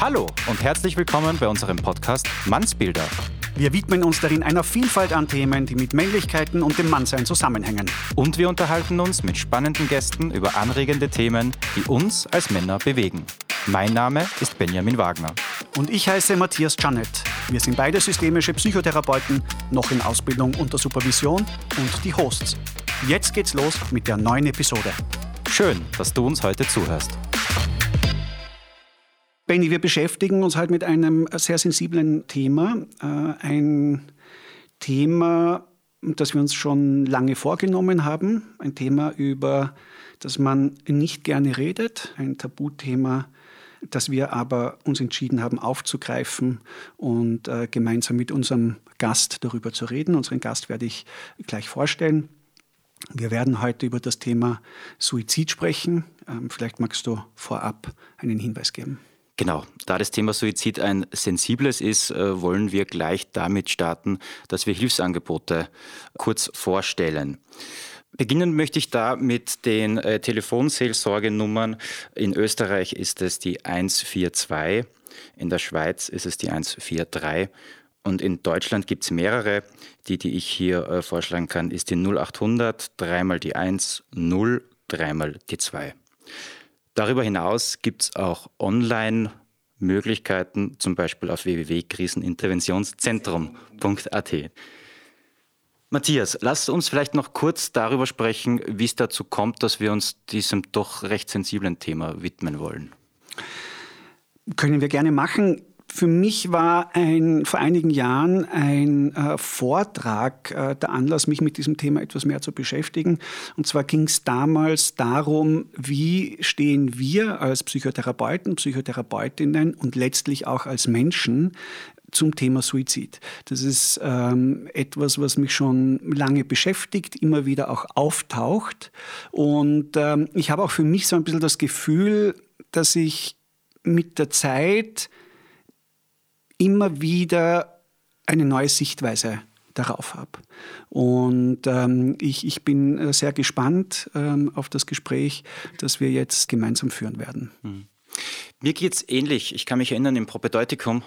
Hallo und herzlich willkommen bei unserem Podcast Mannsbilder. Wir widmen uns darin einer Vielfalt an Themen, die mit Männlichkeiten und dem Mannsein zusammenhängen. Und wir unterhalten uns mit spannenden Gästen über anregende Themen, die uns als Männer bewegen. Mein Name ist Benjamin Wagner. Und ich heiße Matthias Janet. Wir sind beide systemische Psychotherapeuten, noch in Ausbildung unter Supervision und die Hosts. Jetzt geht's los mit der neuen Episode. Schön, dass du uns heute zuhörst. Benny, wir beschäftigen uns halt mit einem sehr sensiblen Thema. Äh, ein Thema, das wir uns schon lange vorgenommen haben. Ein Thema, über das man nicht gerne redet. Ein Tabuthema, das wir aber uns entschieden haben aufzugreifen und äh, gemeinsam mit unserem Gast darüber zu reden. Unseren Gast werde ich gleich vorstellen. Wir werden heute über das Thema Suizid sprechen. Ähm, vielleicht magst du vorab einen Hinweis geben. Genau, da das Thema Suizid ein sensibles ist, äh, wollen wir gleich damit starten, dass wir Hilfsangebote kurz vorstellen. Beginnen möchte ich da mit den äh, Telefonseelsorgenummern. In Österreich ist es die 142, in der Schweiz ist es die 143 und in Deutschland gibt es mehrere. Die, die ich hier äh, vorschlagen kann, ist die 0800, dreimal die 1, 0, dreimal die 2. Darüber hinaus gibt es auch Online-Möglichkeiten, zum Beispiel auf www.kriseninterventionszentrum.at. Matthias, lass uns vielleicht noch kurz darüber sprechen, wie es dazu kommt, dass wir uns diesem doch recht sensiblen Thema widmen wollen. Können wir gerne machen. Für mich war ein, vor einigen Jahren ein äh, Vortrag äh, der Anlass, mich mit diesem Thema etwas mehr zu beschäftigen. Und zwar ging es damals darum, wie stehen wir als Psychotherapeuten, Psychotherapeutinnen und letztlich auch als Menschen zum Thema Suizid. Das ist ähm, etwas, was mich schon lange beschäftigt, immer wieder auch auftaucht. Und ähm, ich habe auch für mich so ein bisschen das Gefühl, dass ich mit der Zeit immer wieder eine neue Sichtweise darauf habe. Und ähm, ich, ich bin sehr gespannt ähm, auf das Gespräch, das wir jetzt gemeinsam führen werden. Mhm. Mir geht es ähnlich. Ich kann mich erinnern, im Propedeutikum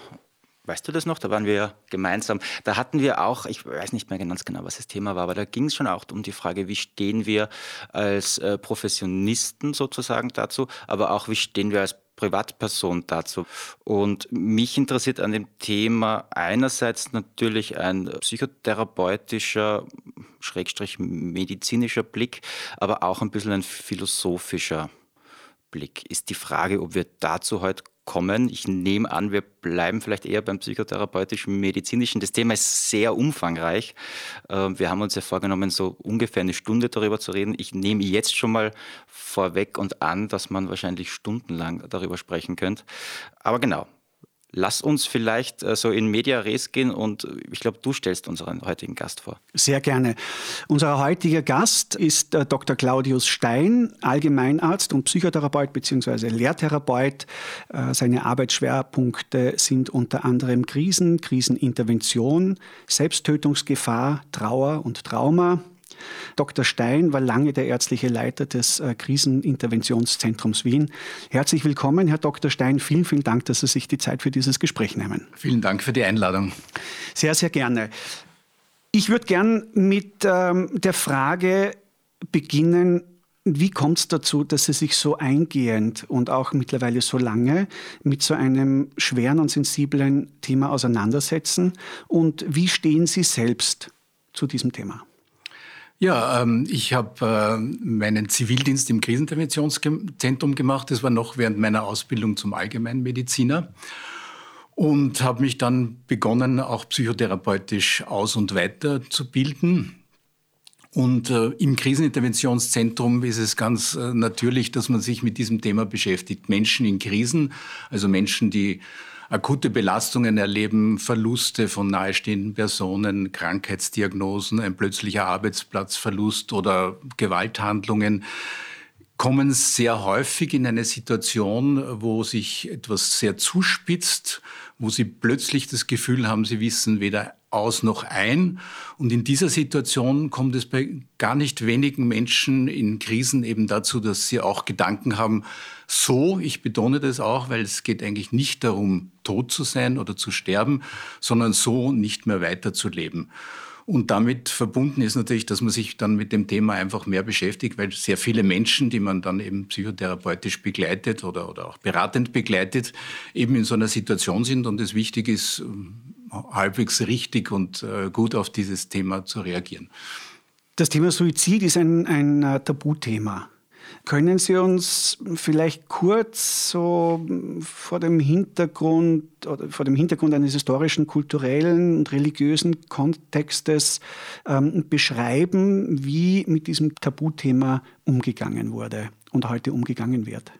Weißt du das noch? Da waren wir gemeinsam. Da hatten wir auch, ich weiß nicht mehr ganz genau, was das Thema war, aber da ging es schon auch um die Frage, wie stehen wir als äh, Professionisten sozusagen dazu, aber auch wie stehen wir als Privatperson dazu. Und mich interessiert an dem Thema einerseits natürlich ein psychotherapeutischer, schrägstrich medizinischer Blick, aber auch ein bisschen ein philosophischer Blick. Ist die Frage, ob wir dazu heute kommen. Ich nehme an, wir bleiben vielleicht eher beim psychotherapeutischen, medizinischen. Das Thema ist sehr umfangreich. Ähm, wir haben uns ja vorgenommen, so ungefähr eine Stunde darüber zu reden. Ich nehme jetzt schon mal vorweg und an, dass man wahrscheinlich stundenlang darüber sprechen könnte. Aber genau, Lass uns vielleicht äh, so in Media Res gehen und ich glaube, du stellst unseren heutigen Gast vor. Sehr gerne. Unser heutiger Gast ist äh, Dr. Claudius Stein, Allgemeinarzt und Psychotherapeut bzw. Lehrtherapeut. Äh, seine Arbeitsschwerpunkte sind unter anderem Krisen, Krisenintervention, Selbsttötungsgefahr, Trauer und Trauma, Dr. Stein war lange der ärztliche Leiter des äh, Kriseninterventionszentrums Wien. Herzlich willkommen, Herr Dr. Stein. Vielen, vielen Dank, dass Sie sich die Zeit für dieses Gespräch nehmen. Vielen Dank für die Einladung. Sehr, sehr gerne. Ich würde gern mit ähm, der Frage beginnen, wie kommt es dazu, dass Sie sich so eingehend und auch mittlerweile so lange mit so einem schweren und sensiblen Thema auseinandersetzen? Und wie stehen Sie selbst zu diesem Thema? Ja, ähm, ich habe äh, meinen Zivildienst im Kriseninterventionszentrum gemacht. Das war noch während meiner Ausbildung zum Allgemeinmediziner. Und habe mich dann begonnen, auch psychotherapeutisch aus- und weiterzubilden. Und äh, im Kriseninterventionszentrum ist es ganz äh, natürlich, dass man sich mit diesem Thema beschäftigt. Menschen in Krisen, also Menschen, die akute Belastungen erleben, Verluste von nahestehenden Personen, Krankheitsdiagnosen, ein plötzlicher Arbeitsplatzverlust oder Gewalthandlungen kommen sehr häufig in eine Situation, wo sich etwas sehr zuspitzt, wo sie plötzlich das Gefühl haben, sie wissen weder aus noch ein. Und in dieser Situation kommt es bei gar nicht wenigen Menschen in Krisen eben dazu, dass sie auch Gedanken haben, so, ich betone das auch, weil es geht eigentlich nicht darum, tot zu sein oder zu sterben, sondern so nicht mehr weiterzuleben. Und damit verbunden ist natürlich, dass man sich dann mit dem Thema einfach mehr beschäftigt, weil sehr viele Menschen, die man dann eben psychotherapeutisch begleitet oder, oder auch beratend begleitet, eben in so einer Situation sind und es wichtig ist, halbwegs richtig und äh, gut auf dieses Thema zu reagieren. Das Thema Suizid ist ein, ein äh, Tabuthema. Können Sie uns vielleicht kurz so vor dem Hintergrund oder vor dem Hintergrund eines historischen, kulturellen und religiösen Kontextes ähm, beschreiben, wie mit diesem Tabuthema umgegangen wurde und heute umgegangen wird?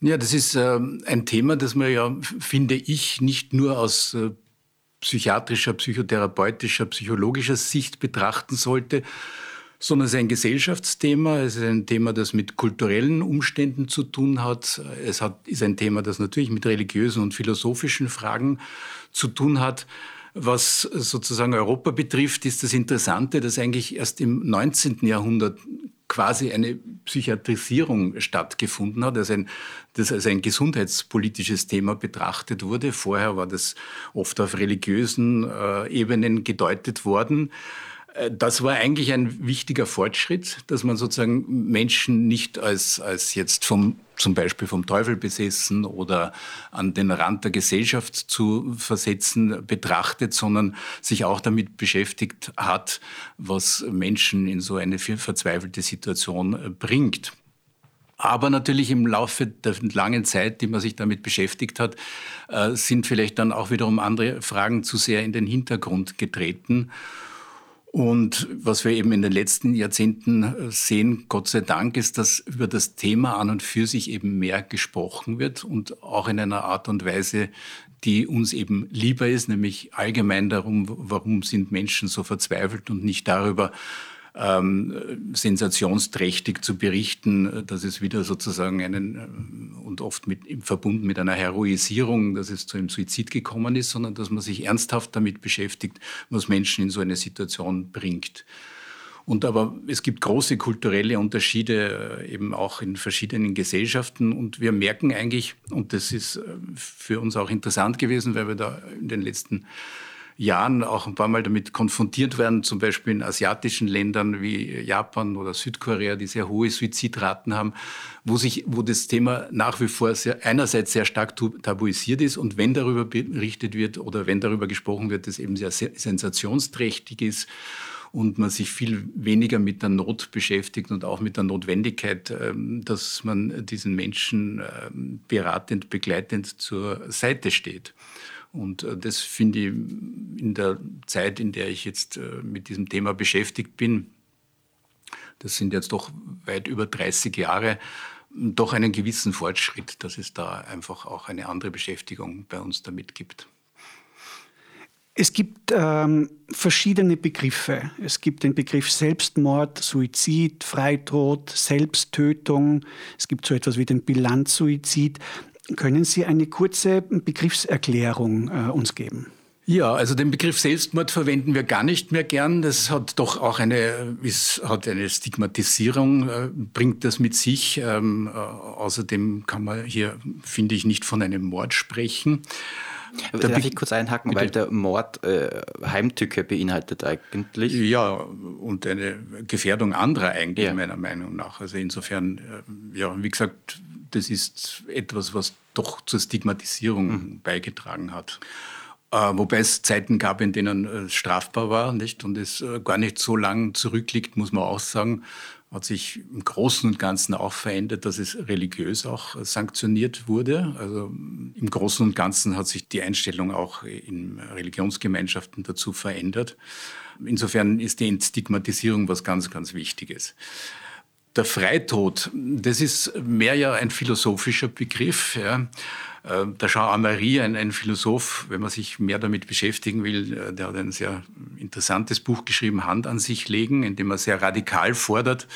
Ja, das ist äh, ein Thema, das man ja, finde ich, nicht nur aus äh, psychiatrischer, psychotherapeutischer, psychologischer Sicht betrachten sollte, sondern es ist ein Gesellschaftsthema, es ist ein Thema, das mit kulturellen Umständen zu tun hat, es hat, ist ein Thema, das natürlich mit religiösen und philosophischen Fragen zu tun hat. Was sozusagen Europa betrifft, ist das Interessante, dass eigentlich erst im 19. Jahrhundert quasi eine Psychiatrisierung stattgefunden hat, dass ein, das als ein gesundheitspolitisches Thema betrachtet wurde. Vorher war das oft auf religiösen äh, Ebenen gedeutet worden. Äh, das war eigentlich ein wichtiger Fortschritt, dass man sozusagen Menschen nicht als, als jetzt vom, zum Beispiel vom Teufel besessen oder an den Rand der Gesellschaft zu versetzen betrachtet, sondern sich auch damit beschäftigt hat, was Menschen in so eine verzweifelte Situation äh, bringt. Aber natürlich im Laufe der langen Zeit, die man sich damit beschäftigt hat, äh, sind vielleicht dann auch wiederum andere Fragen zu sehr in den Hintergrund getreten. Und was wir eben in den letzten Jahrzehnten äh, sehen, Gott sei Dank, ist, dass über das Thema an und für sich eben mehr gesprochen wird und auch in einer Art und Weise, die uns eben lieber ist, nämlich allgemein darum, warum sind Menschen so verzweifelt und nicht darüber, ähm, sensationsträchtig zu berichten, dass es wieder sozusagen einen äh, und oft mit, verbunden mit einer Heroisierung, dass es zu einem Suizid gekommen ist, sondern dass man sich ernsthaft damit beschäftigt, was Menschen in so eine Situation bringt. Und aber es gibt große kulturelle Unterschiede äh, eben auch in verschiedenen Gesellschaften. Und wir merken eigentlich, und das ist äh, für uns auch interessant gewesen, weil wir da in den letzten auch ein paar Mal damit konfrontiert werden, zum Beispiel in asiatischen Ländern wie Japan oder Südkorea, die sehr hohe Suizidraten haben, wo, sich, wo das Thema nach wie vor sehr, einerseits sehr stark tabuisiert ist und wenn darüber berichtet wird oder wenn darüber gesprochen wird, das eben sehr sensationsträchtig ist und man sich viel weniger mit der Not beschäftigt und auch mit der Notwendigkeit, ähm, dass man diesen Menschen ähm, beratend, begleitend zur Seite steht. Und äh, das finde ich in der Zeit, in der ich jetzt äh, mit diesem Thema beschäftigt bin, das sind jetzt doch weit über 30 Jahre, doch einen gewissen Fortschritt, dass es da einfach auch eine andere Beschäftigung bei uns damit gibt. Es gibt ähm, verschiedene Begriffe. Es gibt den Begriff Selbstmord, Suizid, Freitod, Selbsttötung. Es gibt so etwas wie den Bilanzsuizid. Können Sie eine kurze Begriffserklärung äh, uns geben? Ja, also den Begriff Selbstmord verwenden wir gar nicht mehr gern. Das hat doch auch eine, ist, hat eine Stigmatisierung, äh, bringt das mit sich. Ähm, äh, außerdem kann man hier, finde ich, nicht von einem Mord sprechen. Da Darf ich kurz einhaken, bitte? weil der Mord äh, Heimtücke beinhaltet eigentlich? Ja, und eine Gefährdung anderer eigentlich, ja. meiner Meinung nach. Also insofern, äh, ja, wie gesagt, das ist etwas, was doch zur Stigmatisierung mhm. beigetragen hat. Äh, wobei es Zeiten gab, in denen es strafbar war, nicht? Und es äh, gar nicht so lang zurückliegt, muss man auch sagen, hat sich im Großen und Ganzen auch verändert, dass es religiös auch sanktioniert wurde. Also im Großen und Ganzen hat sich die Einstellung auch in Religionsgemeinschaften dazu verändert. Insofern ist die Entstigmatisierung was ganz, ganz Wichtiges. Der Freitod, das ist mehr ja ein philosophischer Begriff. Ja. Äh, der Jean Amary, ein, ein, Philosoph, wenn man sich mehr damit beschäftigen will, äh, der hat ein sehr interessantes Buch geschrieben, Hand an sich legen, in dem er sehr radikal fordert,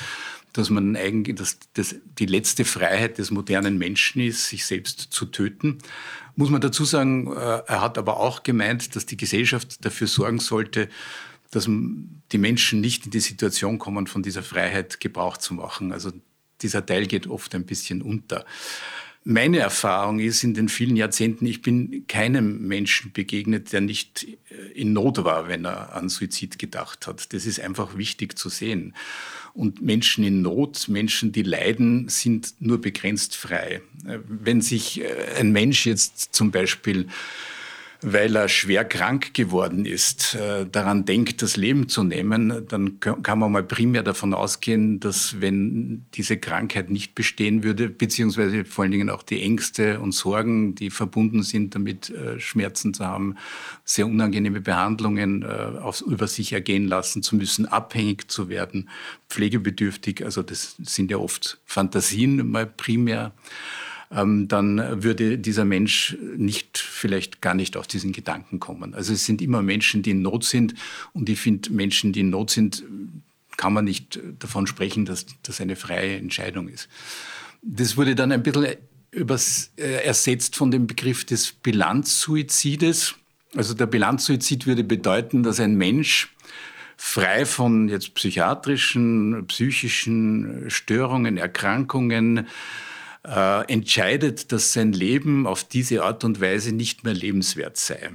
dass man eigentlich dass, dass die letzte Freiheit des modernen Menschen ist, sich selbst zu töten. Muss man dazu sagen, äh, er hat aber auch gemeint, dass die Gesellschaft dafür sorgen sollte, dass die Menschen nicht in die Situation kommen, von dieser Freiheit Gebrauch zu machen. Also dieser Teil geht oft ein bisschen unter. Meine Erfahrung ist in den vielen Jahrzehnten, ich bin keinem Menschen begegnet, der nicht äh, in Not war, wenn er an Suizid gedacht hat. Das ist einfach wichtig zu sehen. Und Menschen in Not, Menschen, die leiden, sind nur begrenzt frei. Äh, wenn sich äh, ein Mensch jetzt zum Beispiel weil er schwer krank geworden ist, äh, daran denkt, das Leben zu nehmen, dann kann man mal primär davon ausgehen, dass wenn diese Krankheit nicht bestehen würde, beziehungsweise vor allen Dingen auch die Ängste und Sorgen, die verbunden sind, damit äh, Schmerzen zu haben, sehr unangenehme Behandlungen äh, auf, über sich ergehen lassen zu müssen, abhängig zu werden, pflegebedürftig, also das sind ja oft Fantasien mal primär ähm, dann würde dieser Mensch nicht, vielleicht gar nicht auf diesen Gedanken kommen. Also es sind immer Menschen, die in Not sind und ich finde, Menschen, die in Not sind, kann man nicht davon sprechen, dass das eine freie Entscheidung ist. Das wurde dann ein bisschen übers, äh, ersetzt von dem Begriff des Bilanzsuizides. Also der Bilanzsuizid würde bedeuten, dass ein Mensch frei von jetzt psychiatrischen, psychischen Störungen, Erkrankungen, äh, entscheidet, dass sein Leben auf diese Art und Weise nicht mehr lebenswert sei.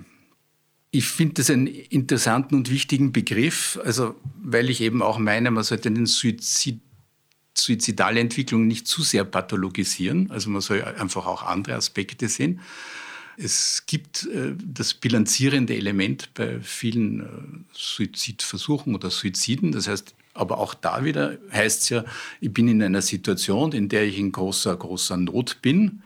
Ich finde das einen interessanten und wichtigen Begriff, also weil ich eben auch meine, man sollte den Suizid suizidale Entwicklung nicht zu sehr pathologisieren. Also man soll einfach auch andere Aspekte sehen. Es gibt äh, das bilanzierende Element bei vielen äh, Suizidversuchen oder Suiziden. Das heißt, aber auch da wieder heißt es ja, ich bin in einer Situation, in der ich in großer, großer Not bin.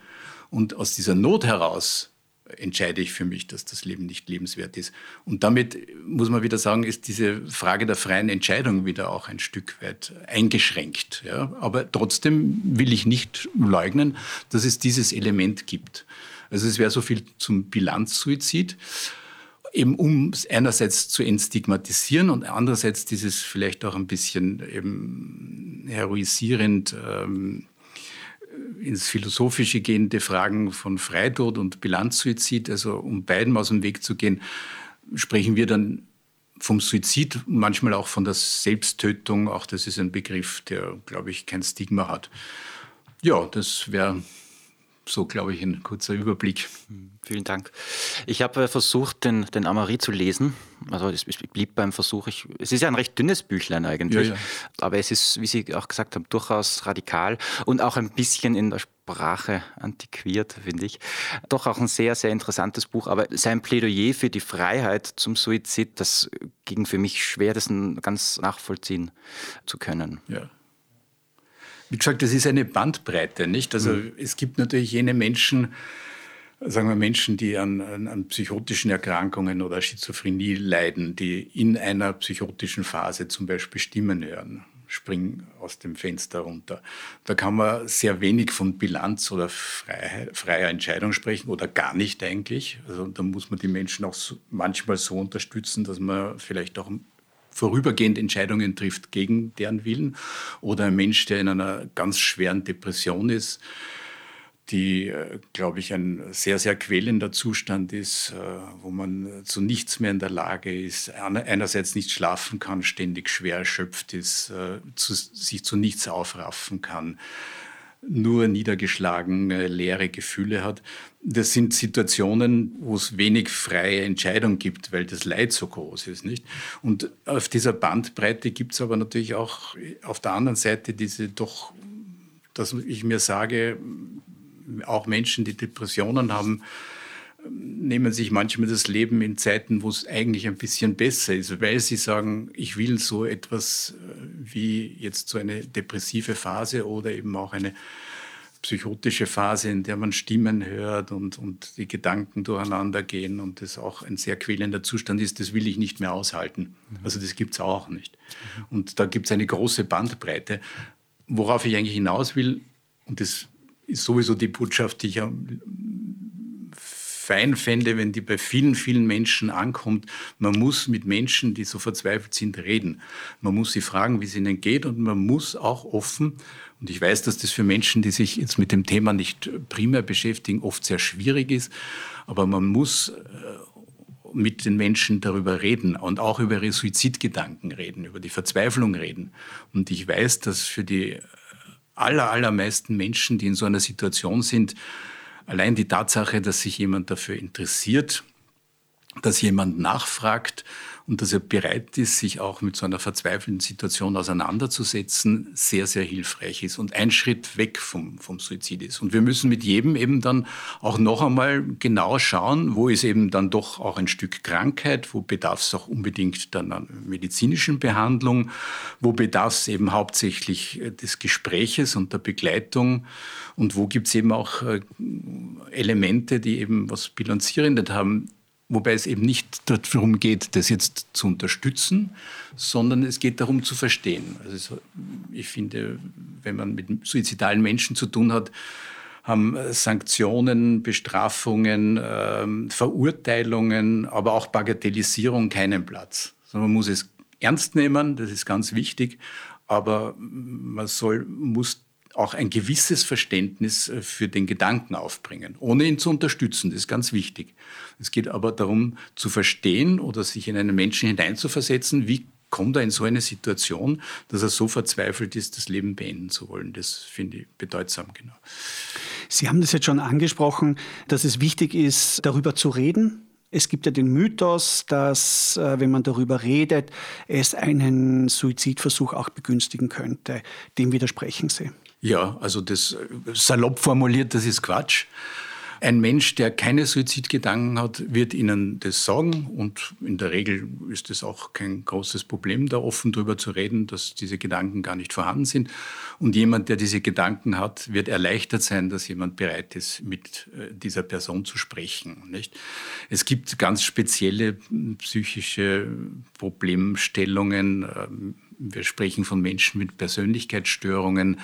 Und aus dieser Not heraus entscheide ich für mich, dass das Leben nicht lebenswert ist. Und damit muss man wieder sagen, ist diese Frage der freien Entscheidung wieder auch ein Stück weit eingeschränkt. Ja? Aber trotzdem will ich nicht leugnen, dass es dieses Element gibt. Also es wäre so viel zum Bilanzsuizid eben um einerseits zu entstigmatisieren und andererseits dieses vielleicht auch ein bisschen eben heroisierend ähm, ins Philosophische gehende Fragen von Freitod und Bilanzsuizid, also um beiden aus dem Weg zu gehen, sprechen wir dann vom Suizid, manchmal auch von der Selbsttötung. Auch das ist ein Begriff, der, glaube ich, kein Stigma hat. Ja, das wäre so, glaube ich, ein kurzer Überblick. Vielen Dank. Ich habe äh, versucht, den, den Amari zu lesen. Also es blieb beim Versuch. Ich, es ist ja ein recht dünnes Büchlein eigentlich. Ja, ja. Aber es ist, wie Sie auch gesagt haben, durchaus radikal und auch ein bisschen in der Sprache antiquiert, finde ich. Doch auch ein sehr, sehr interessantes Buch. Aber sein Plädoyer für die Freiheit zum Suizid, das ging für mich schwer, das ganz nachvollziehen zu können. Ja. Wie gesagt, das ist eine Bandbreite, nicht? Also mhm. es gibt natürlich jene Menschen, sagen wir Menschen, die an, an, an, psychotischen Erkrankungen oder Schizophrenie leiden, die in einer psychotischen Phase zum Beispiel Stimmen hören, springen aus dem Fenster runter. Da kann man sehr wenig von Bilanz oder freier Entscheidung sprechen oder gar nicht eigentlich. Also da muss man die Menschen auch so, manchmal so unterstützen, dass man vielleicht auch vorübergehend Entscheidungen trifft gegen deren Willen oder ein Mensch, der in einer ganz schweren Depression ist, die, äh, glaube ich, ein sehr, sehr quälender Zustand ist, äh, wo man zu nichts mehr in der Lage ist, einerseits nicht schlafen kann, ständig schwer erschöpft ist, äh, zu, sich zu nichts aufraffen kann, nur niedergeschlagene, leere Gefühle hat. Das sind Situationen, wo es wenig freie Entscheidung gibt, weil das Leid so groß ist. Nicht? Und auf dieser Bandbreite gibt es aber natürlich auch auf der anderen Seite diese doch, dass ich mir sage, auch Menschen, die Depressionen haben, nehmen sich manchmal das Leben in Zeiten, wo es eigentlich ein bisschen besser ist, weil sie sagen, ich will so etwas äh, wie jetzt so eine depressive Phase oder eben auch eine psychotische Phase, in der man Stimmen hört und, und die Gedanken durcheinander gehen und das auch ein sehr quälender Zustand ist, das will ich nicht mehr aushalten. Mhm. Also das gibt es auch nicht. Und da gibt es eine große Bandbreite. Worauf ich eigentlich hinaus will, und das ist sowieso die Botschaft, die ich fein fände, wenn die bei vielen, vielen Menschen ankommt. Man muss mit Menschen, die so verzweifelt sind, reden. Man muss sie fragen, wie es ihnen geht und man muss auch offen und ich weiß, dass das für Menschen, die sich jetzt mit dem Thema nicht primär beschäftigen, oft sehr schwierig ist. Aber man muss äh, mit den Menschen darüber reden und auch über ihre Suizidgedanken reden, über die Verzweiflung reden. Und ich weiß, dass für die aller, allermeisten Menschen, die in so einer Situation sind, allein die Tatsache, dass sich jemand dafür interessiert, dass jemand nachfragt und dass er bereit ist, sich auch mit so einer verzweifelten Situation auseinanderzusetzen, sehr, sehr hilfreich ist und ein Schritt weg vom, vom Suizid ist. Und wir müssen mit jedem eben dann auch noch einmal genau schauen, wo ist eben dann doch auch ein Stück Krankheit, wo bedarf es auch unbedingt dann an medizinischen Behandlung, wo bedarf es eben hauptsächlich äh, des Gespräches und der Begleitung und wo gibt es eben auch äh, Elemente, die eben was Bilanzierendes haben Wobei es eben nicht darum geht, das jetzt zu unterstützen, sondern es geht darum zu verstehen. Also ich finde, wenn man mit suizidalen Menschen zu tun hat, haben Sanktionen, Bestrafungen, ähm, Verurteilungen, aber auch Bagatellisierung keinen Platz. man muss es ernst nehmen, das ist ganz wichtig, aber man soll, muss auch ein gewisses Verständnis äh, für den Gedanken aufbringen, ohne ihn zu unterstützen. Das ist ganz wichtig. Es geht aber darum zu verstehen oder sich in einen Menschen hineinzuversetzen, wie kommt er in so eine Situation, dass er so verzweifelt ist, das Leben beenden zu wollen. Das finde ich bedeutsam, genau. Sie haben das jetzt schon angesprochen, dass es wichtig ist, darüber zu reden, es gibt ja den Mythos, dass, äh, wenn man darüber redet, es einen Suizidversuch auch begünstigen könnte. Dem widersprechen Sie. Ja, also das äh, salopp formuliert, das ist Quatsch. Ein Mensch, der keine Suizidgedanken hat, wird Ihnen das sagen und in der Regel ist es auch kein großes Problem, da offen darüber zu reden, dass diese Gedanken gar nicht vorhanden sind. Und jemand, der diese Gedanken hat, wird erleichtert sein, dass jemand bereit ist, mit äh, dieser Person zu sprechen. Nicht? Es gibt ganz spezielle psychische Problemstellungen. Ähm, wir sprechen von Menschen mit Persönlichkeitsstörungen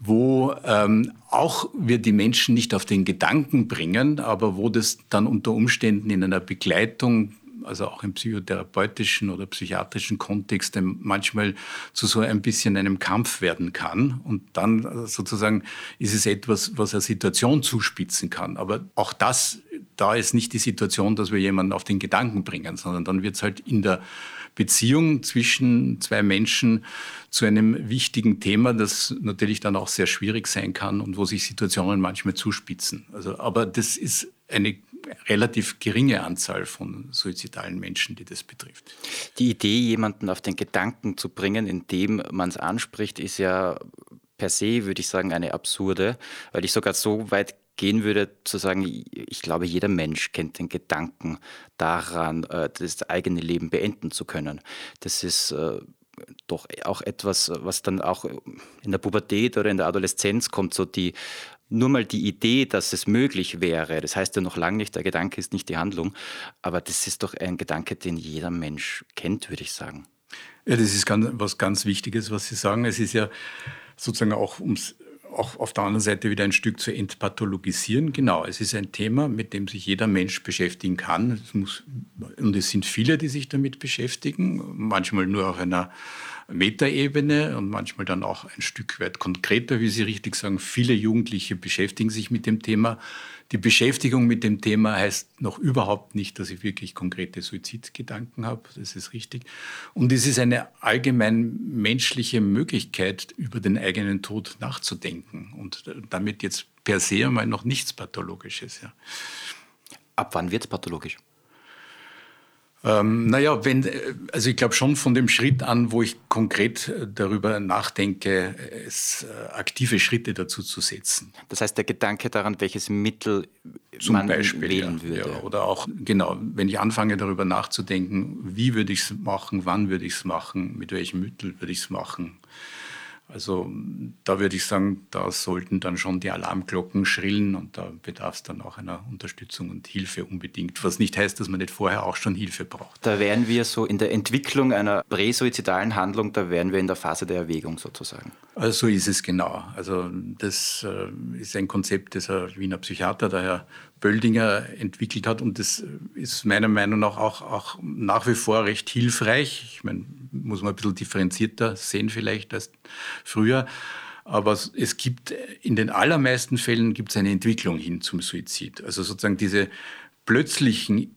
wo ähm, auch wir die Menschen nicht auf den Gedanken bringen, aber wo das dann unter Umständen in einer Begleitung also auch im psychotherapeutischen oder psychiatrischen Kontext manchmal zu so ein bisschen einem Kampf werden kann. Und dann sozusagen ist es etwas, was eine Situation zuspitzen kann. Aber auch das, da ist nicht die Situation, dass wir jemanden auf den Gedanken bringen, sondern dann wird es halt in der Beziehung zwischen zwei Menschen zu einem wichtigen Thema, das natürlich dann auch sehr schwierig sein kann und wo sich Situationen manchmal zuspitzen. Also, aber das ist eine relativ geringe Anzahl von suizidalen Menschen, die das betrifft. Die Idee, jemanden auf den Gedanken zu bringen, indem man es anspricht, ist ja per se, würde ich sagen, eine absurde, weil ich sogar so weit gehen würde, zu sagen, ich glaube, jeder Mensch kennt den Gedanken daran, äh, das eigene Leben beenden zu können. Das ist äh, doch auch etwas, was dann auch in der Pubertät oder in der Adoleszenz kommt, so die nur mal die Idee, dass es möglich wäre, das heißt ja noch lange nicht, der Gedanke ist nicht die Handlung, aber das ist doch ein Gedanke, den jeder Mensch kennt, würde ich sagen. Ja, das ist ganz, was ganz Wichtiges, was Sie sagen. Es ist ja sozusagen auch ums auch auf der anderen Seite wieder ein Stück zu entpathologisieren. Genau, es ist ein Thema, mit dem sich jeder Mensch beschäftigen kann. Es muss, und es sind viele, die sich damit beschäftigen, manchmal nur auf einer Metaebene und manchmal dann auch ein Stück weit konkreter, wie Sie richtig sagen. Viele Jugendliche beschäftigen sich mit dem Thema. Die Beschäftigung mit dem Thema heißt noch überhaupt nicht, dass ich wirklich konkrete Suizidgedanken habe. Das ist richtig. Und es ist eine allgemein menschliche Möglichkeit, über den eigenen Tod nachzudenken. Und damit jetzt per se einmal noch nichts Pathologisches. Ja. Ab wann wird es pathologisch? Ähm, naja, wenn, also ich glaube schon von dem Schritt an, wo ich konkret äh, darüber nachdenke, es äh, aktive Schritte dazu zu setzen. Das heißt, der Gedanke daran, welches Mittel Zum man Beispiel, wählen ja, würde. Ja, oder auch, genau, wenn ich anfange darüber nachzudenken, wie würde ich es machen, wann würde ich es machen, mit welchem Mittel würde ich es machen. Also da würde ich sagen, da sollten dann schon die Alarmglocken schrillen und da bedarf es dann auch einer Unterstützung und Hilfe unbedingt. Was nicht heißt, dass man nicht vorher auch schon Hilfe braucht. Da wären wir so in der Entwicklung einer präsuizidalen Handlung, da wären wir in der Phase der Erwägung sozusagen. Also so ist es genau. Also das äh, ist ein Konzept des Wiener Psychiater, der Herr Böldinger entwickelt hat. Und das ist meiner Meinung nach auch, auch nach wie vor recht hilfreich. Ich meine, muss man ein bisschen differenzierter sehen vielleicht als früher. Aber es gibt in den allermeisten Fällen gibt es eine Entwicklung hin zum Suizid. Also sozusagen diese plötzlichen,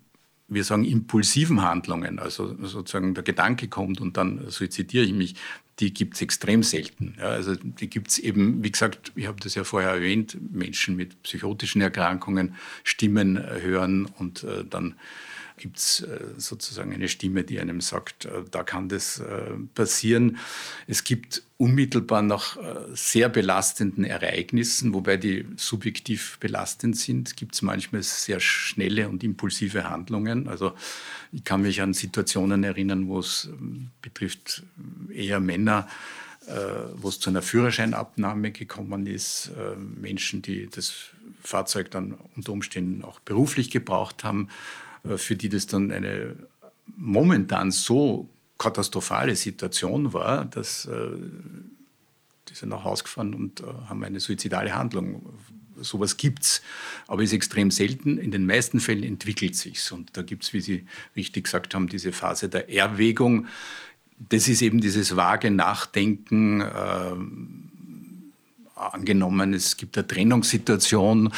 wir sagen impulsiven Handlungen, also sozusagen der Gedanke kommt und dann suizidiere ich mich, die gibt es extrem selten. Ja, also die gibt es eben, wie gesagt, ich habe das ja vorher erwähnt, Menschen mit psychotischen Erkrankungen, Stimmen hören und äh, dann gibt es äh, sozusagen eine Stimme, die einem sagt, äh, da kann das äh, passieren. Es gibt unmittelbar nach sehr belastenden Ereignissen, wobei die subjektiv belastend sind, gibt es manchmal sehr schnelle und impulsive Handlungen. Also ich kann mich an Situationen erinnern, wo es ähm, betrifft eher Männer, wo es zu einer Führerscheinabnahme gekommen ist, Menschen, die das Fahrzeug dann unter Umständen auch beruflich gebraucht haben, äh, für die das dann eine momentan so katastrophale Situation war, dass äh, die sind nach Hause gefahren und äh, haben eine suizidale Handlung. Sowas gibt es, aber ist extrem selten. In den meisten Fällen entwickelt sich Und da gibt es, wie Sie richtig gesagt haben, diese Phase der Erwägung. Das ist eben dieses vage Nachdenken. Äh, angenommen, es gibt eine Trennungssituation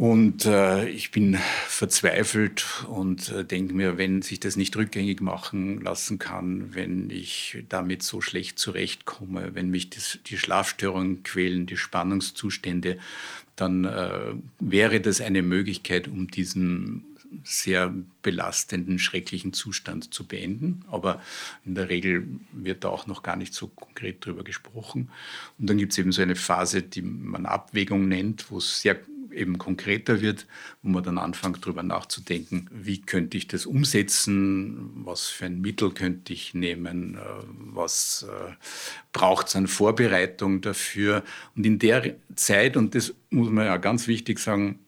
und äh, ich bin verzweifelt und äh, denke mir, wenn sich das nicht rückgängig machen lassen kann, wenn ich damit so schlecht zurechtkomme, wenn mich das, die Schlafstörungen quälen, die Spannungszustände, dann äh, wäre das eine Möglichkeit, um diesen sehr belastenden, schrecklichen Zustand zu beenden. Aber in der Regel wird da auch noch gar nicht so konkret drüber gesprochen. Und dann gibt es eben so eine Phase, die man Abwägung nennt, wo es sehr eben konkreter wird, wo man dann anfängt darüber nachzudenken, wie könnte ich das umsetzen, was für ein Mittel könnte ich nehmen, äh, was äh, braucht es an Vorbereitung dafür. Und in der Zeit, und das muss man ja ganz wichtig sagen,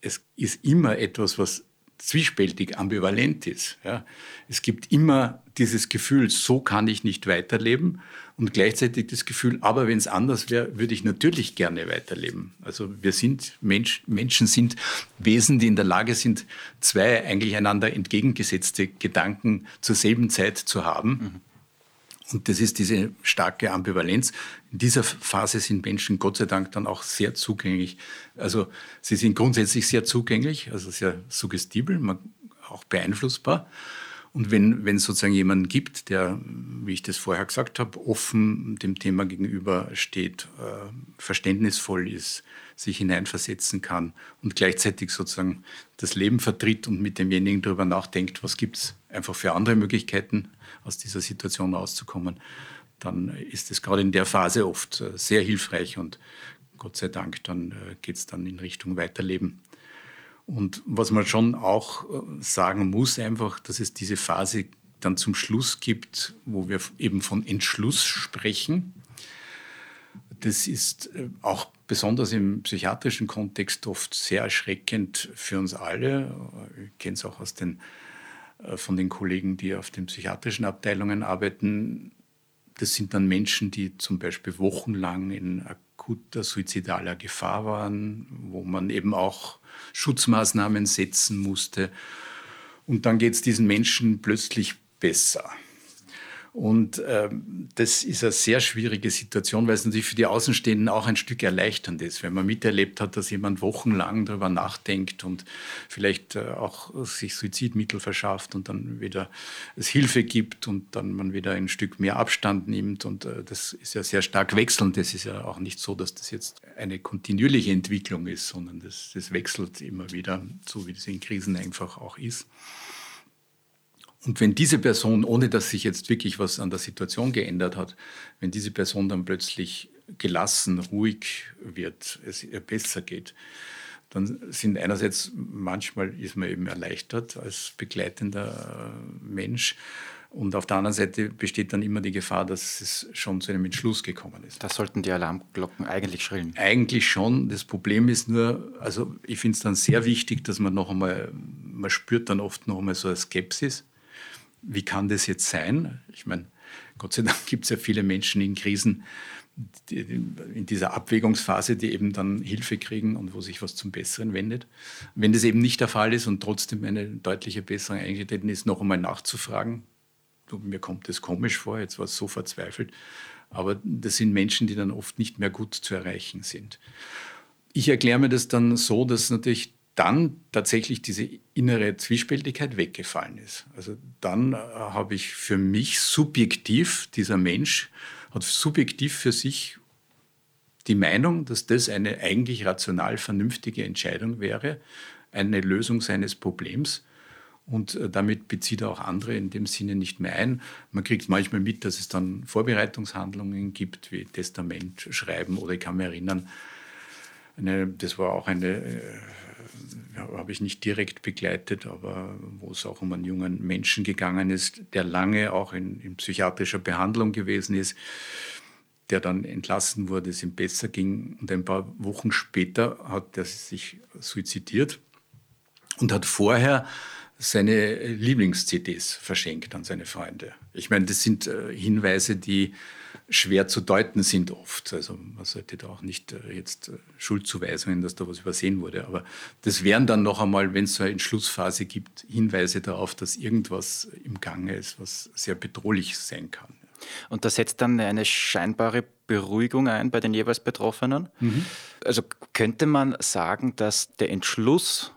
es ist immer etwas, was zwiespältig, ambivalent ist. Ja. Es gibt immer dieses Gefühl, so kann ich nicht weiterleben und gleichzeitig das Gefühl, aber wenn es anders wäre, würde ich natürlich gerne weiterleben. Also wir sind Mensch, Menschen sind Wesen, die in der Lage sind, zwei eigentlich einander entgegengesetzte Gedanken zur selben Zeit zu haben. Mhm. Und das ist diese starke Ambivalenz. In dieser Phase sind Menschen Gott sei Dank dann auch sehr zugänglich. Also sie sind grundsätzlich sehr zugänglich, also sehr suggestibel, auch beeinflussbar. Und wenn, wenn es sozusagen jemanden gibt, der, wie ich das vorher gesagt habe, offen dem Thema gegenüber steht, äh, verständnisvoll ist, sich hineinversetzen kann und gleichzeitig sozusagen das Leben vertritt und mit demjenigen darüber nachdenkt, was gibt es einfach für andere Möglichkeiten, aus dieser Situation rauszukommen, dann ist es gerade in der Phase oft äh, sehr hilfreich und Gott sei Dank, dann äh, geht es dann in Richtung Weiterleben. Und was man schon auch äh, sagen muss, einfach, dass es diese Phase dann zum Schluss gibt, wo wir eben von Entschluss sprechen. Das ist auch besonders im psychiatrischen Kontext oft sehr erschreckend für uns alle. Ich kenne es auch aus den, von den Kollegen, die auf den psychiatrischen Abteilungen arbeiten. Das sind dann Menschen, die zum Beispiel wochenlang in akuter suizidaler Gefahr waren, wo man eben auch Schutzmaßnahmen setzen musste. Und dann geht es diesen Menschen plötzlich besser. Und ähm, das ist eine sehr schwierige Situation, weil es natürlich für die Außenstehenden auch ein Stück erleichternd ist, wenn man miterlebt hat, dass jemand wochenlang darüber nachdenkt und vielleicht äh, auch sich Suizidmittel verschafft und dann wieder es Hilfe gibt und dann man wieder ein Stück mehr Abstand nimmt. Und äh, das ist ja sehr stark wechselnd. Das ist ja auch nicht so, dass das jetzt eine kontinuierliche Entwicklung ist, sondern das, das wechselt immer wieder, so wie das in Krisen einfach auch ist. Und wenn diese Person, ohne dass sich jetzt wirklich was an der Situation geändert hat, wenn diese Person dann plötzlich gelassen, ruhig wird, es ihr besser geht, dann sind einerseits manchmal ist man eben erleichtert als begleitender äh, Mensch und auf der anderen Seite besteht dann immer die Gefahr, dass es schon zu einem Entschluss gekommen ist. Da sollten die Alarmglocken eigentlich schrillen. Eigentlich schon. Das Problem ist nur, also ich finde es dann sehr wichtig, dass man noch einmal, man spürt dann oft noch einmal so eine Skepsis wie kann das jetzt sein? Ich meine, Gott sei Dank gibt es ja viele Menschen in Krisen, in dieser Abwägungsphase, die eben dann Hilfe kriegen und wo sich was zum Besseren wendet. Wenn das eben nicht der Fall ist und trotzdem eine deutliche Besserung eingetreten ist, noch einmal nachzufragen. Mir kommt das komisch vor, jetzt war es so verzweifelt. Aber das sind Menschen, die dann oft nicht mehr gut zu erreichen sind. Ich erkläre mir das dann so, dass natürlich dann tatsächlich diese innere Zwiespältigkeit weggefallen ist. Also dann äh, habe ich für mich subjektiv, dieser Mensch hat subjektiv für sich die Meinung, dass das eine eigentlich rational vernünftige Entscheidung wäre, eine Lösung seines Problems. Und äh, damit bezieht er auch andere in dem Sinne nicht mehr ein. Man kriegt manchmal mit, dass es dann Vorbereitungshandlungen gibt, wie Testament schreiben oder ich kann mich erinnern, eine, das war auch eine äh, habe ich nicht direkt begleitet, aber wo es auch um einen jungen Menschen gegangen ist, der lange auch in, in psychiatrischer Behandlung gewesen ist, der dann entlassen wurde, es ihm besser ging. Und ein paar Wochen später hat er sich suizidiert und hat vorher seine Lieblings-CDs verschenkt an seine Freunde. Ich meine, das sind äh, Hinweise, die schwer zu deuten sind oft. Also man sollte da auch nicht äh, jetzt äh, Schuldzuweisungen, dass da was übersehen wurde. Aber das wären dann noch einmal, wenn es so eine Schlussphase gibt, Hinweise darauf, dass irgendwas im Gange ist, was sehr bedrohlich sein kann. Und da setzt dann eine scheinbare Beruhigung ein bei den jeweils Betroffenen. Mhm. Also könnte man sagen, dass der Entschluss,